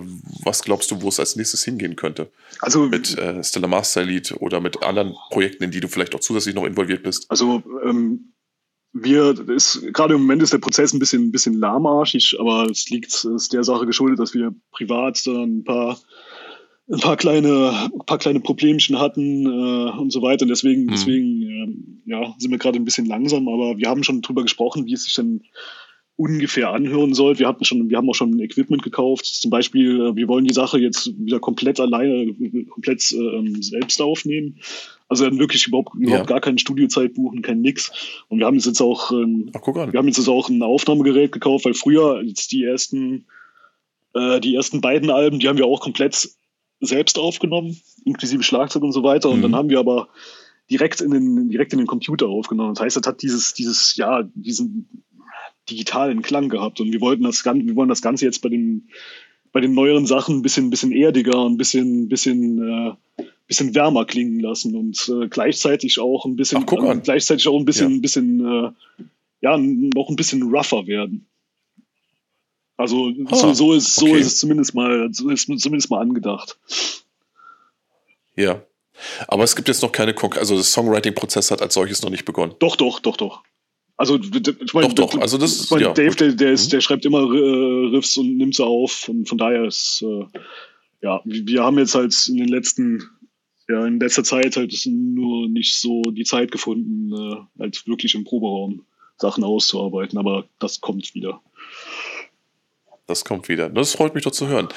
was glaubst du, wo es als nächstes hingehen könnte?
Also
mit äh, Stella Master Elite oder mit anderen Projekten, in die du vielleicht auch zusätzlich noch involviert bist?
Also ähm, wir ist gerade im Moment ist der Prozess ein bisschen ein bisschen lahmarschig, aber es liegt ist der Sache geschuldet, dass wir privat ein paar ein paar kleine, ein paar kleine Problemchen hatten äh, und so weiter. Und deswegen, mhm. deswegen äh, ja, sind wir gerade ein bisschen langsam, aber wir haben schon drüber gesprochen, wie es sich denn ungefähr anhören soll. Wir hatten schon, wir haben auch schon Equipment gekauft. Zum Beispiel, äh, wir wollen die Sache jetzt wieder komplett alleine, komplett äh, selbst aufnehmen. Also dann wirklich überhaupt, ja. überhaupt gar keine Studiozeit buchen, kein nix. Und wir haben jetzt auch, ähm,
Ach,
wir haben jetzt auch ein Aufnahmegerät gekauft, weil früher jetzt die ersten, äh, die ersten beiden Alben, die haben wir auch komplett selbst aufgenommen, inklusive Schlagzeug und so weiter. Und mhm. dann haben wir aber direkt in den, direkt in den Computer aufgenommen. Das heißt, das hat dieses, dieses, ja, diesen digitalen Klang gehabt. Und wir wollten das Ganze, wir wollen das Ganze jetzt bei den, bei den neueren Sachen ein bisschen, bisschen erdiger und ein bisschen, bisschen, äh, bisschen wärmer klingen lassen und äh, gleichzeitig auch ein bisschen,
Ach, äh,
gleichzeitig auch ein bisschen, ja. ein bisschen, äh, ja, noch ein bisschen rougher werden. Also oh, so, so, ist, so okay. ist es zumindest mal, ist zumindest mal angedacht.
Ja. Aber es gibt jetzt noch keine, Kon also der Songwriting-Prozess hat als solches noch nicht begonnen.
Doch, doch, doch, doch. Also ich meine,
doch, doch. Also das
ist, mein, ja, Dave, der, der, ist, mhm. der schreibt immer äh, Riffs und nimmt sie auf. Und von daher ist äh, ja, wir haben jetzt halt in den letzten, ja, in letzter Zeit halt nur nicht so die Zeit gefunden, äh, halt wirklich im Proberaum Sachen auszuarbeiten. Aber das kommt wieder.
Das kommt wieder. Das freut mich doch zu hören.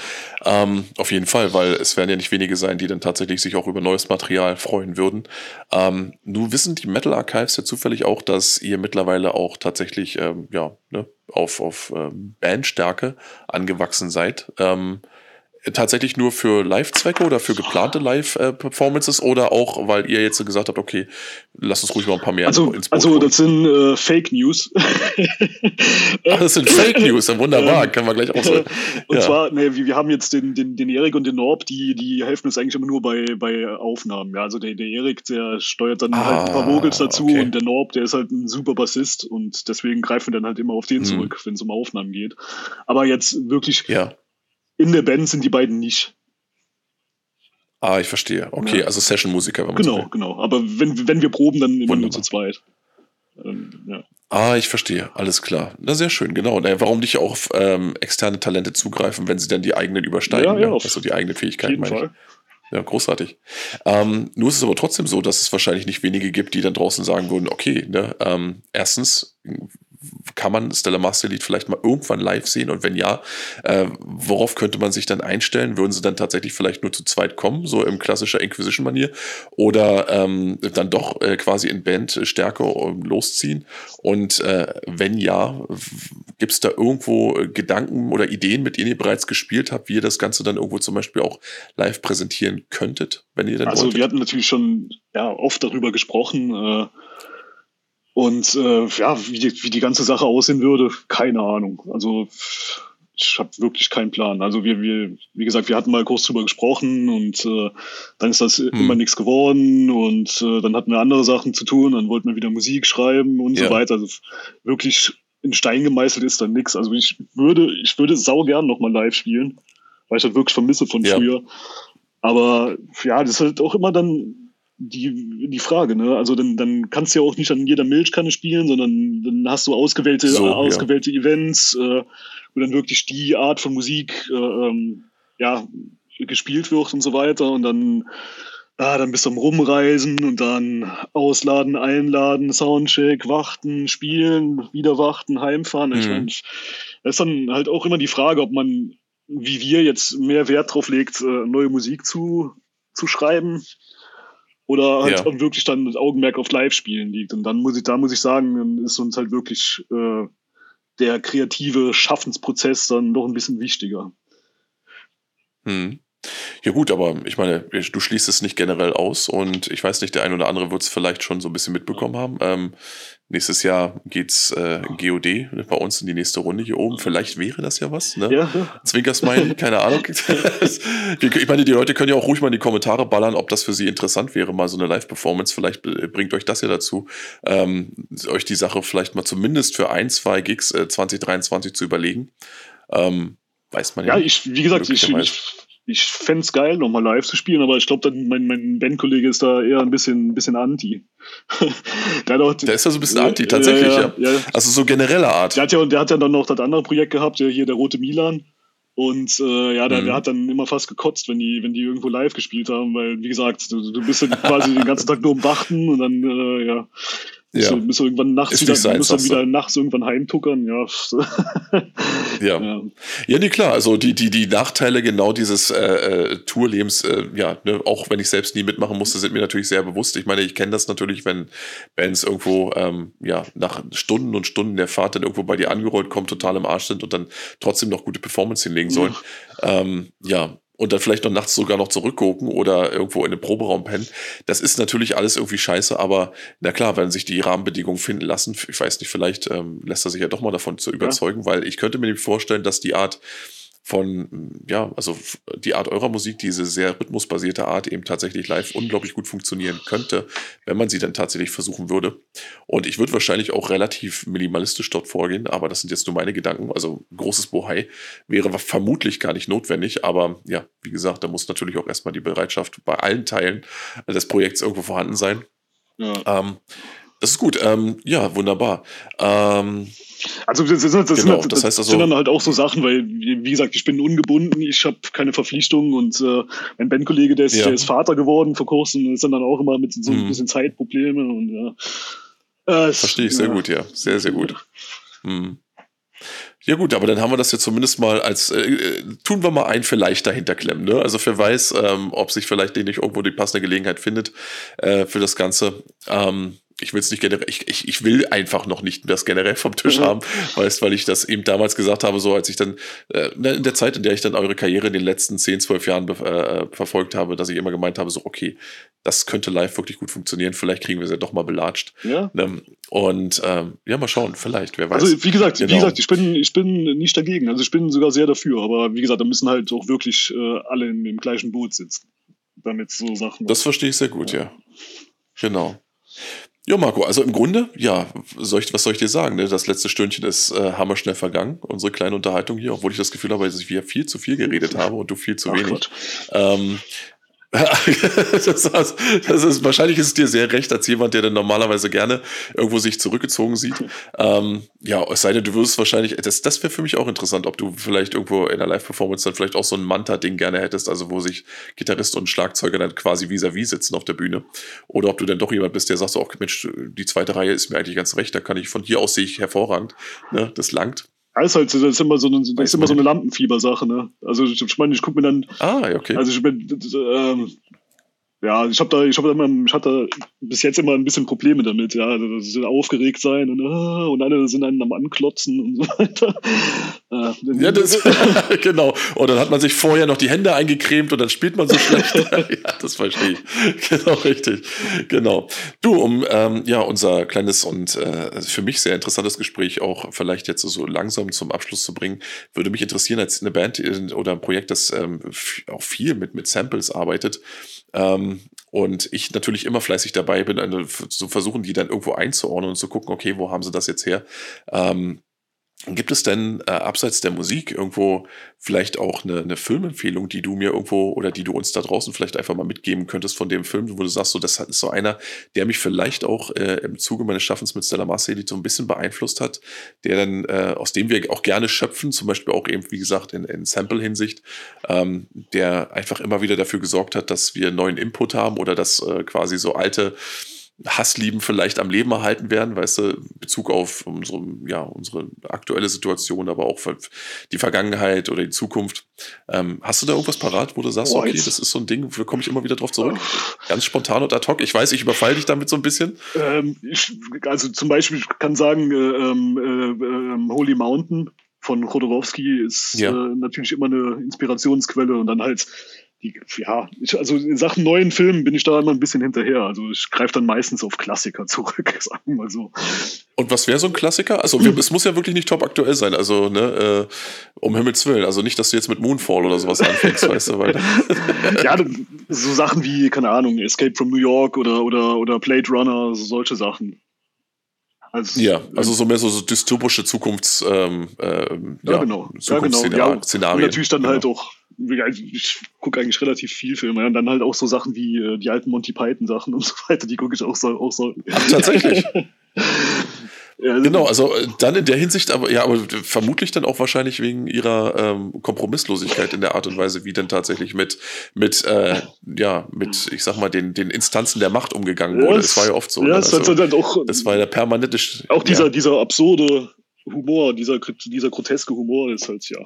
Ähm, auf jeden Fall, weil es werden ja nicht wenige sein, die dann tatsächlich sich auch über neues Material freuen würden. Ähm, nun wissen die Metal Archives ja zufällig auch, dass ihr mittlerweile auch tatsächlich ähm, ja, ne, auf, auf ähm, Bandstärke angewachsen seid. Tatsächlich nur für Live-Zwecke oder für geplante Live-Performances oder auch, weil ihr jetzt gesagt habt, okay, lass uns ruhig mal ein paar mehr
also, ins Boot Also, das sind äh, Fake News.
Ach, das sind Fake News, wunderbar, ähm, können wir gleich auch so.
Und ja. zwar, ne, wir, wir haben jetzt den, den, den Erik und den Norb, die, die helfen uns eigentlich immer nur bei, bei Aufnahmen. Ja, also der, der Erik, der steuert dann ah, halt ein paar ah, Vogels dazu okay. und der Norb, der ist halt ein super Bassist und deswegen greifen wir dann halt immer auf den hm. zurück, wenn es um Aufnahmen geht. Aber jetzt wirklich
ja
in der Band sind die beiden nicht.
Ah, ich verstehe. Okay, ja. also Session-Musiker.
Genau, so genau. Aber wenn, wenn wir proben, dann Wunderbar. nur zu zweit.
Ähm, ja. Ah, ich verstehe. Alles klar. Na, sehr schön, genau. Warum nicht auch auf ähm, externe Talente zugreifen, wenn sie dann die eigenen übersteigen? Ja, ja, ne? Also die eigene Fähigkeit, meine ich. Ja, großartig. Ähm, nur ist es aber trotzdem so, dass es wahrscheinlich nicht wenige gibt, die dann draußen sagen würden, okay, ne, ähm, erstens kann man Stella Master Lead vielleicht mal irgendwann live sehen? Und wenn ja, äh, worauf könnte man sich dann einstellen? Würden sie dann tatsächlich vielleicht nur zu zweit kommen, so im klassischer Inquisition-Manier? Oder ähm, dann doch äh, quasi in Bandstärke ähm, losziehen? Und äh, wenn ja, gibt es da irgendwo äh, Gedanken oder Ideen, mit denen ihr bereits gespielt habt, wie ihr das Ganze dann irgendwo zum Beispiel auch live präsentieren könntet, wenn ihr dann
Also wolltet? wir hatten natürlich schon ja, oft darüber gesprochen, äh, und äh, ja, wie die, wie die ganze Sache aussehen würde, keine Ahnung. Also ich habe wirklich keinen Plan. Also wir, wir, wie gesagt, wir hatten mal kurz drüber gesprochen und äh, dann ist das hm. immer nichts geworden und äh, dann hatten wir andere Sachen zu tun, dann wollten wir wieder Musik schreiben und ja. so weiter. Also wirklich in Stein gemeißelt ist dann nichts. Also ich würde, ich würde sau gern nochmal live spielen, weil ich das wirklich vermisse von ja. früher. Aber ja, das ist halt auch immer dann die, die Frage, ne? Also dann, dann kannst du ja auch nicht an jeder Milchkanne spielen, sondern dann hast du ausgewählte, so, ausgewählte ja. Events, äh, wo dann wirklich die Art von Musik äh, ähm, ja, gespielt wird und so weiter. Und dann, ah, dann bist du am Rumreisen und dann ausladen, einladen, Soundcheck, warten, spielen, wieder warten, heimfahren. Mhm. Ich mein, das ist dann halt auch immer die Frage, ob man, wie wir jetzt mehr Wert drauf legt, äh, neue Musik zu, zu schreiben oder halt ja. wirklich dann das Augenmerk auf Live-Spielen liegt. Und dann muss ich, da muss ich sagen, ist uns halt wirklich äh, der kreative Schaffensprozess dann doch ein bisschen wichtiger.
Hm. Ja gut, aber ich meine, du schließt es nicht generell aus und ich weiß nicht, der ein oder andere wird es vielleicht schon so ein bisschen mitbekommen haben. Ähm, nächstes Jahr geht's äh, GOD bei uns in die nächste Runde hier oben. Vielleicht wäre das ja was, ne? Ja. Zwinkersmiley, keine Ahnung. ich meine, die Leute können ja auch ruhig mal in die Kommentare ballern, ob das für sie interessant wäre, mal so eine Live-Performance. Vielleicht bringt euch das ja dazu, ähm, euch die Sache vielleicht mal zumindest für ein, zwei Gigs äh, 2023 zu überlegen. Ähm, weiß man
ja. Ja, ich, wie gesagt, ich, ich ich fände es geil, nochmal live zu spielen, aber ich glaube, mein, mein Bandkollege ist da eher ein bisschen, ein bisschen anti.
der, auch, der ist da so ein bisschen anti, tatsächlich, ja, ja. ja. Also so genereller Art.
Der hat, ja, der hat ja dann noch das andere Projekt gehabt, hier der Rote Milan. Und äh, ja, der, mhm. der, hat dann immer fast gekotzt, wenn die, wenn die irgendwo live gespielt haben, weil, wie gesagt, du, du bist dann quasi den ganzen Tag nur am Warten und dann, äh, ja, ja. Müssen irgendwann nachts wieder, sein, dann wieder nachts irgendwann heimtuckern, ja.
ja. ja. Ja, nee, klar. Also die, die, die Nachteile genau dieses äh, äh, Tourlebens, äh, ja, ne, auch wenn ich selbst nie mitmachen musste, sind mir natürlich sehr bewusst. Ich meine, ich kenne das natürlich, wenn Bands irgendwo, ähm, ja, nach Stunden und Stunden der Fahrt dann irgendwo bei dir angerollt kommen, total im Arsch sind und dann trotzdem noch gute Performance hinlegen sollen. Ja, ähm, ja und dann vielleicht noch nachts sogar noch zurückgucken oder irgendwo in den Proberaum pennen. Das ist natürlich alles irgendwie scheiße, aber na klar, wenn sich die Rahmenbedingungen finden lassen, ich weiß nicht, vielleicht ähm, lässt er sich ja doch mal davon zu überzeugen, ja. weil ich könnte mir vorstellen, dass die Art von, ja, also die Art eurer Musik, diese sehr rhythmusbasierte Art eben tatsächlich live unglaublich gut funktionieren könnte, wenn man sie dann tatsächlich versuchen würde. Und ich würde wahrscheinlich auch relativ minimalistisch dort vorgehen, aber das sind jetzt nur meine Gedanken. Also großes Bohai wäre vermutlich gar nicht notwendig, aber ja, wie gesagt, da muss natürlich auch erstmal die Bereitschaft bei allen Teilen des Projekts irgendwo vorhanden sein. Ja. Ähm, das ist gut. Ähm, ja, wunderbar. Ähm,
also das, das, das, genau, sind, das, heißt also, sind dann halt auch so Sachen, weil, wie gesagt, ich bin ungebunden, ich habe keine Verpflichtungen und äh, mein Bandkollege, der ist, ja. der ist Vater geworden vor kurzem, ist dann, dann auch immer mit so ein mhm. bisschen Zeitprobleme und ja.
Äh, Verstehe ich sehr ja. gut, ja. Sehr, sehr gut. Mhm. Ja gut, aber dann haben wir das ja zumindest mal als, äh, äh tun wir mal ein vielleicht dahinter klemmen. Ne? Also wer weiß, ähm, ob sich vielleicht nicht irgendwo die passende Gelegenheit findet äh, für das Ganze. Ähm, ich will es nicht generell, ich, ich, ich will einfach noch nicht das generell vom Tisch mhm. haben, weißt, weil ich das eben damals gesagt habe, so als ich dann, äh, ne, in der Zeit, in der ich dann eure Karriere in den letzten 10, 12 Jahren äh, verfolgt habe, dass ich immer gemeint habe, so, okay, das könnte live wirklich gut funktionieren, vielleicht kriegen wir es ja doch mal belatscht. Ja. Ähm, und ähm, ja, mal schauen, vielleicht, wer weiß.
Also wie gesagt, genau. wie gesagt, ich bin, ich bin nicht dagegen, also ich bin sogar sehr dafür, aber wie gesagt, da müssen halt auch wirklich äh, alle in, im gleichen Boot sitzen, damit so Sachen.
Das verstehe ich sehr gut, ja. ja. Genau. Ja, Marco, also im Grunde, ja, soll ich, was soll ich dir sagen? Ne? Das letzte Stündchen ist äh, hammerschnell vergangen, unsere kleine Unterhaltung hier, obwohl ich das Gefühl habe, dass ich wieder viel zu viel geredet habe und du viel zu Ach wenig. Ähm, das, ist, das ist, wahrscheinlich ist es dir sehr recht, als jemand, der dann normalerweise gerne irgendwo sich zurückgezogen sieht. Ähm, ja, es sei denn, du würdest wahrscheinlich, das, das wäre für mich auch interessant, ob du vielleicht irgendwo in der Live-Performance dann vielleicht auch so ein Manta-Ding gerne hättest, also wo sich Gitarrist und Schlagzeuger dann quasi vis-à-vis -vis sitzen auf der Bühne. Oder ob du dann doch jemand bist, der sagt so, oh, Mensch, die zweite Reihe ist mir eigentlich ganz recht, da kann ich von hier aus sehe ich hervorragend. Ne? Das langt.
Ja, ist halt, das ist immer so eine, das ist immer so eine Lampenfieber-Sache, ne? Also ich, ich meine, ich gucke mir dann.
Ah, okay.
Also ich bin, ähm, ja, ich habe da, ich habe immer, ich hatte bis jetzt immer ein bisschen Probleme damit, ja, also aufgeregt sein und, äh, und alle sind einen am Anklotzen und so weiter.
Äh, ja, das, genau. Und dann hat man sich vorher noch die Hände eingecremt und dann spielt man so schlecht. ja, das verstehe ich. Genau, richtig. Genau. Du, um ähm, ja unser kleines und äh, für mich sehr interessantes Gespräch auch vielleicht jetzt so langsam zum Abschluss zu bringen, würde mich interessieren als eine Band äh, oder ein Projekt, das ähm, auch viel mit mit Samples arbeitet. Ähm, und ich natürlich immer fleißig dabei bin, zu versuchen, die dann irgendwo einzuordnen und zu gucken, okay, wo haben sie das jetzt her? Ähm, Gibt es denn äh, abseits der Musik irgendwo vielleicht auch eine, eine Filmempfehlung, die du mir irgendwo oder die du uns da draußen vielleicht einfach mal mitgeben könntest von dem Film, wo du sagst, so das ist so einer, der mich vielleicht auch äh, im Zuge meines Schaffens mit Stella Marcelli so ein bisschen beeinflusst hat, der dann äh, aus dem wir auch gerne schöpfen, zum Beispiel auch eben wie gesagt in, in Sample-Hinsicht, ähm, der einfach immer wieder dafür gesorgt hat, dass wir neuen Input haben oder dass äh, quasi so alte Hasslieben vielleicht am Leben erhalten werden, weißt du, Bezug auf unsere, ja, unsere aktuelle Situation, aber auch die Vergangenheit oder die Zukunft. Ähm, hast du da irgendwas parat, wo du sagst, oh, okay, das ist so ein Ding, da komme ich immer wieder drauf zurück? Ganz spontan und ad hoc. Ich weiß, ich überfalle dich damit so ein bisschen.
Ähm, ich, also zum Beispiel, ich kann sagen, äh, ähm, äh, äh, Holy Mountain von Chodorowski ist ja. äh, natürlich immer eine Inspirationsquelle und dann halt die, ja, ich, also in Sachen neuen Filmen bin ich da immer ein bisschen hinterher. Also ich greife dann meistens auf Klassiker zurück, sagen wir mal so.
Und was wäre so ein Klassiker? Also es muss ja wirklich nicht top aktuell sein, also ne, äh, um Himmels Willen. Also nicht, dass du jetzt mit Moonfall oder sowas anfängst, weißt du, weil.
ja, so Sachen wie, keine Ahnung, Escape from New York oder, oder, oder Blade Runner, solche Sachen.
Also, ja, also so mehr so, so dystopische Zukunfts ähm, äh,
ja, ja, genau. ja, genau. Ja, und natürlich dann genau. halt auch ich gucke eigentlich relativ viel Filme und dann halt auch so Sachen wie äh, die alten Monty Python Sachen und so weiter, die gucke ich auch so. Auch so.
Ach, tatsächlich. ja, also genau, also äh, dann in der Hinsicht, aber ja, aber vermutlich dann auch wahrscheinlich wegen ihrer ähm, Kompromisslosigkeit in der Art und Weise, wie dann tatsächlich mit, mit, äh, ja, mit, ich sag mal, den, den Instanzen der Macht umgegangen wurde. Das, war ja oft so. Ja,
ne? das, also, halt auch,
das war der permanente.
Auch dieser, ja. dieser absurde Humor, dieser, dieser groteske Humor ist halt, ja.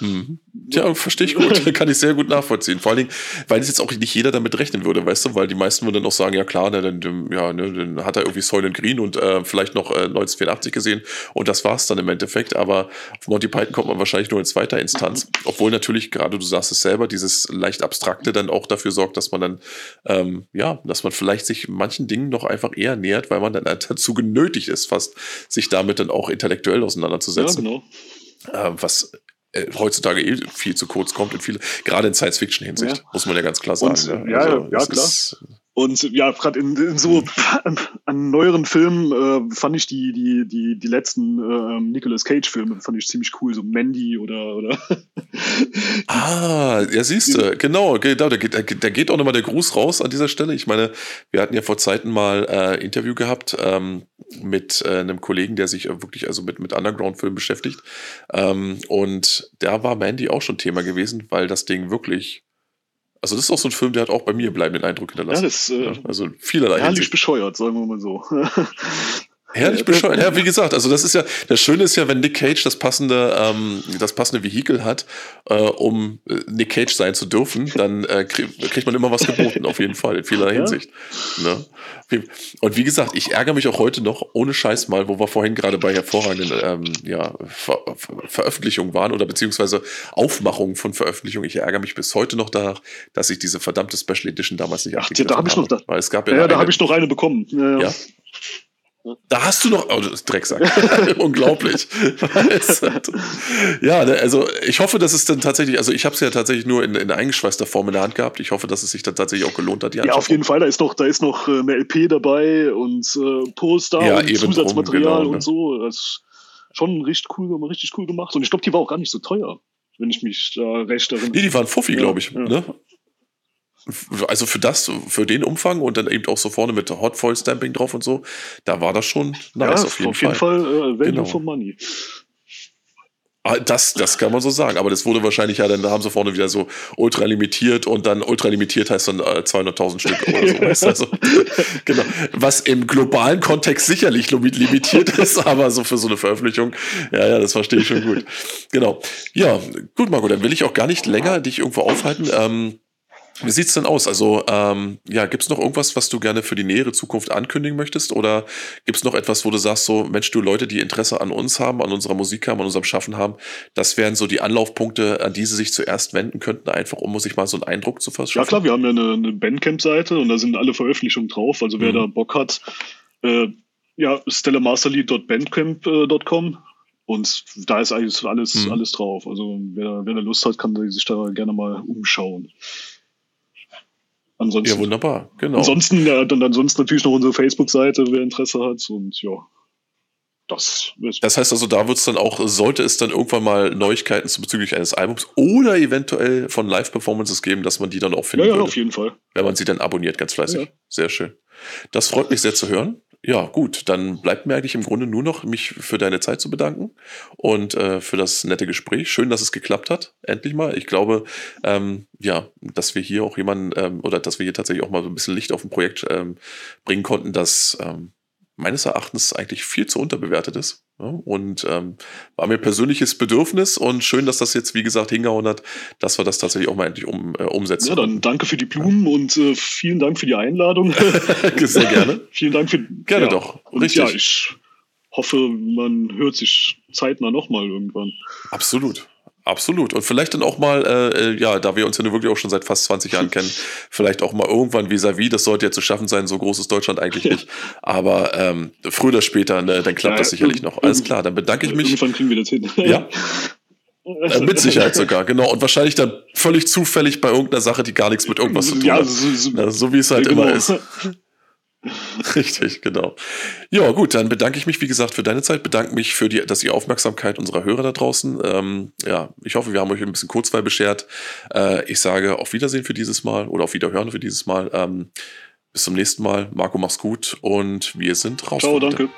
Mhm. Ja, verstehe ich gut. Kann ich sehr gut nachvollziehen. Vor allen Dingen, weil es jetzt auch nicht jeder damit rechnen würde, weißt du, weil die meisten würden dann auch sagen, ja klar, ne, dann, ja, ne, dann hat er irgendwie Soylent Green und äh, vielleicht noch äh, 1984 gesehen und das war's dann im Endeffekt. Aber auf Monty Python kommt man wahrscheinlich nur in zweiter Instanz. Obwohl natürlich, gerade du sagst es selber, dieses leicht Abstrakte dann auch dafür sorgt, dass man dann, ähm, ja, dass man vielleicht sich manchen Dingen noch einfach eher nähert, weil man dann dazu genötigt ist, fast sich damit dann auch intellektuell auseinanderzusetzen. Ja, genau. Äh, was äh, heutzutage eh viel zu kurz kommt in viele, gerade in Science-Fiction-Hinsicht, ja. muss man ja ganz klar sagen.
Und, ja, also, ja, klar. Ist, und ja, gerade in, in, so an, neueren Filmen äh, fand ich die, die, die, die letzten äh, Nicolas Cage-Filme fand ich ziemlich cool, so Mandy oder oder.
ah, ja, siehst du, genau, genau, da geht, da geht auch nochmal der Gruß raus an dieser Stelle. Ich meine, wir hatten ja vor Zeiten mal äh, Interview gehabt ähm, mit äh, einem Kollegen, der sich wirklich also mit, mit Underground-Filmen beschäftigt. Ähm, und da war Mandy auch schon Thema gewesen, weil das Ding wirklich also das ist auch so ein Film, der hat auch bei mir bleibenden Eindruck hinterlassen. Ja, das, äh, also vielerlei
Herrlich bescheuert, sagen wir mal so.
Herrlich bescheuert. Ja, wie gesagt, also das ist ja, das Schöne ist ja, wenn Nick Cage das passende, ähm, das passende Vehikel hat, äh, um äh, Nick Cage sein zu dürfen, dann äh, krieg, kriegt man immer was geboten, auf jeden Fall, in vieler Hinsicht. Ne? Und wie gesagt, ich ärgere mich auch heute noch, ohne Scheiß mal, wo wir vorhin gerade bei hervorragenden ähm, ja, Ver Veröffentlichungen waren oder beziehungsweise Aufmachungen von Veröffentlichungen. Ich ärgere mich bis heute noch danach, dass ich diese verdammte Special Edition damals nicht
Ach, da habe ich noch, da,
weil es gab
ja, ja da habe ich noch eine bekommen.
Ja, ja. Ja? Da hast du noch, oh, Drecksack. Unglaublich. ja, ne, also ich hoffe, dass es dann tatsächlich, also ich habe es ja tatsächlich nur in, in eingeschweißter Form in der Hand gehabt. Ich hoffe, dass es sich dann tatsächlich auch gelohnt hat.
Ja, auf jeden Fall. Da ist noch, da ist noch äh, eine LP dabei und äh, Poster ja, und Zusatzmaterial genau, und ne? so. Das ist schon richtig cool, richtig cool gemacht. Und ich glaube, die war auch gar nicht so teuer, wenn ich mich da recht erinnere.
Nee, die waren Fuffi, glaube ich. Ja. Ne? Also für das, für den Umfang und dann eben auch so vorne mit Hot Foil Stamping drauf und so, da war das schon
nice ja, auf jeden auf Fall. Auf jeden Fall äh, Value genau. for Money.
Ah, das, das kann man so sagen, aber das wurde wahrscheinlich ja, dann da haben sie vorne wieder so ultra limitiert und dann ultra limitiert heißt dann äh, 200.000 Stück oder so. also, genau. Was im globalen Kontext sicherlich limitiert ist, aber so für so eine Veröffentlichung, ja, ja, das verstehe ich schon gut. Genau. Ja, gut, Marco, dann will ich auch gar nicht länger dich irgendwo aufhalten. Ähm, wie sieht's denn aus? Also, ähm, ja, gibt's noch irgendwas, was du gerne für die nähere Zukunft ankündigen möchtest? Oder gibt's noch etwas, wo du sagst, so, Mensch, du Leute, die Interesse an uns haben, an unserer Musik haben, an unserem Schaffen haben, das wären so die Anlaufpunkte, an die sie sich zuerst wenden könnten, einfach um sich mal so einen Eindruck zu verschaffen?
Ja, klar, wir haben ja eine, eine Bandcamp-Seite und da sind alle Veröffentlichungen drauf. Also, wer mhm. da Bock hat, äh, ja, stellamasterlied.bandcamp.com und da ist eigentlich alles, mhm. alles drauf. Also, wer, wer da Lust hat, kann sich da gerne mal umschauen.
Ansonsten, ja, wunderbar, genau.
Ansonsten, ja, dann ansonsten natürlich noch unsere Facebook-Seite, wer Interesse hat. Und ja, das,
das heißt also, da wird es dann auch, sollte es dann irgendwann mal Neuigkeiten bezüglich eines Albums oder eventuell von Live-Performances geben, dass man die dann auch findet.
Ja, ja, auf jeden Fall.
Wenn man sie dann abonniert, ganz fleißig. Ja. Sehr schön. Das freut mich sehr zu hören ja, gut, dann bleibt mir eigentlich im Grunde nur noch, mich für deine Zeit zu bedanken und äh, für das nette Gespräch. Schön, dass es geklappt hat, endlich mal. Ich glaube, ähm, ja, dass wir hier auch jemanden ähm, oder dass wir hier tatsächlich auch mal so ein bisschen Licht auf ein Projekt ähm, bringen konnten, das ähm, meines Erachtens eigentlich viel zu unterbewertet ist. Ja, und ähm, war mir persönliches Bedürfnis und schön, dass das jetzt, wie gesagt, hingehauen hat, dass wir das tatsächlich auch mal endlich um, äh, umsetzen.
Ja, dann danke für die Blumen und äh, vielen Dank für die Einladung.
Sehr gerne.
vielen Dank für.
Gerne ja, doch.
Und Richtig. Ja, ich hoffe, man hört sich zeitnah nochmal irgendwann.
Absolut. Absolut. Und vielleicht dann auch mal, äh, äh, ja, da wir uns ja nur wirklich auch schon seit fast 20 Jahren kennen, vielleicht auch mal irgendwann vis-à-vis, -vis, das sollte ja zu schaffen sein, so groß ist Deutschland eigentlich nicht. Aber ähm, früher oder später, ne, dann klappt ja, das sicherlich noch. Alles klar, dann bedanke ich mich.
Irgendwann kriegen wir das hin.
Ja. Äh, mit Sicherheit sogar, genau. Und wahrscheinlich dann völlig zufällig bei irgendeiner Sache, die gar nichts mit irgendwas zu tun ja, hat. So, so, ja, so wie es halt genau. immer ist. Richtig, genau. Ja, gut, dann bedanke ich mich, wie gesagt, für deine Zeit, bedanke mich für die, dass die Aufmerksamkeit unserer Hörer da draußen. Ähm, ja, ich hoffe, wir haben euch ein bisschen Kurzweil beschert. Äh, ich sage auf Wiedersehen für dieses Mal oder auf Wiederhören für dieses Mal. Ähm, bis zum nächsten Mal. Marco, mach's gut und wir sind raus.
Ciao, danke.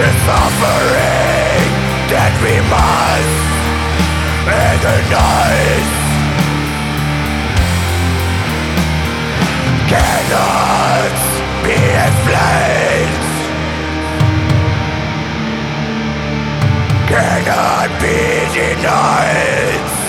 the suffering that we must agonize cannot be explained. Cannot be denied.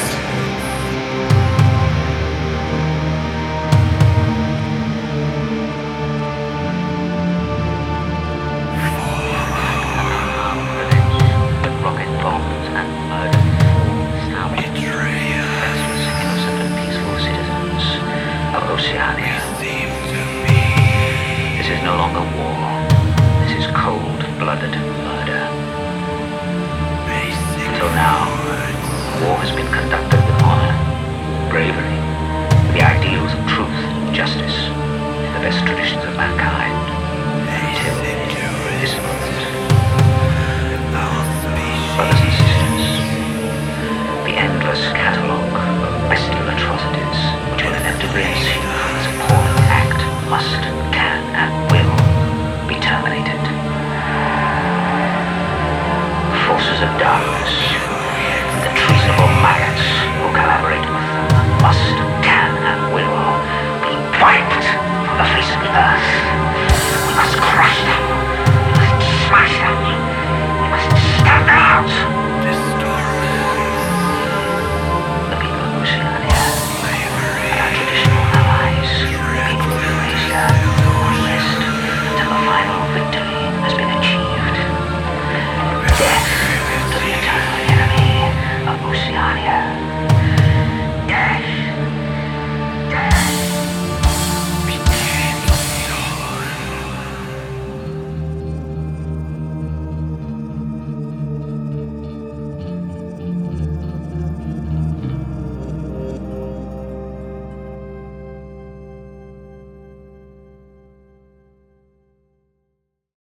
no longer war. This is cold-blooded murder. Until now, war has been conducted with honor, bravery, the ideals of truth justice, and the best traditions of mankind. This the endless catalogue of bestial atrocities this act must, can, and will terminated. Forces of darkness, the treasonable maggots who collaborate with them, must, can, and will be wiped from the face of the earth. We must crush them. We must smash them. We must stamp them out. The people of Oceania and our traditional allies, the people of Asia, the West, to the final. Oceania.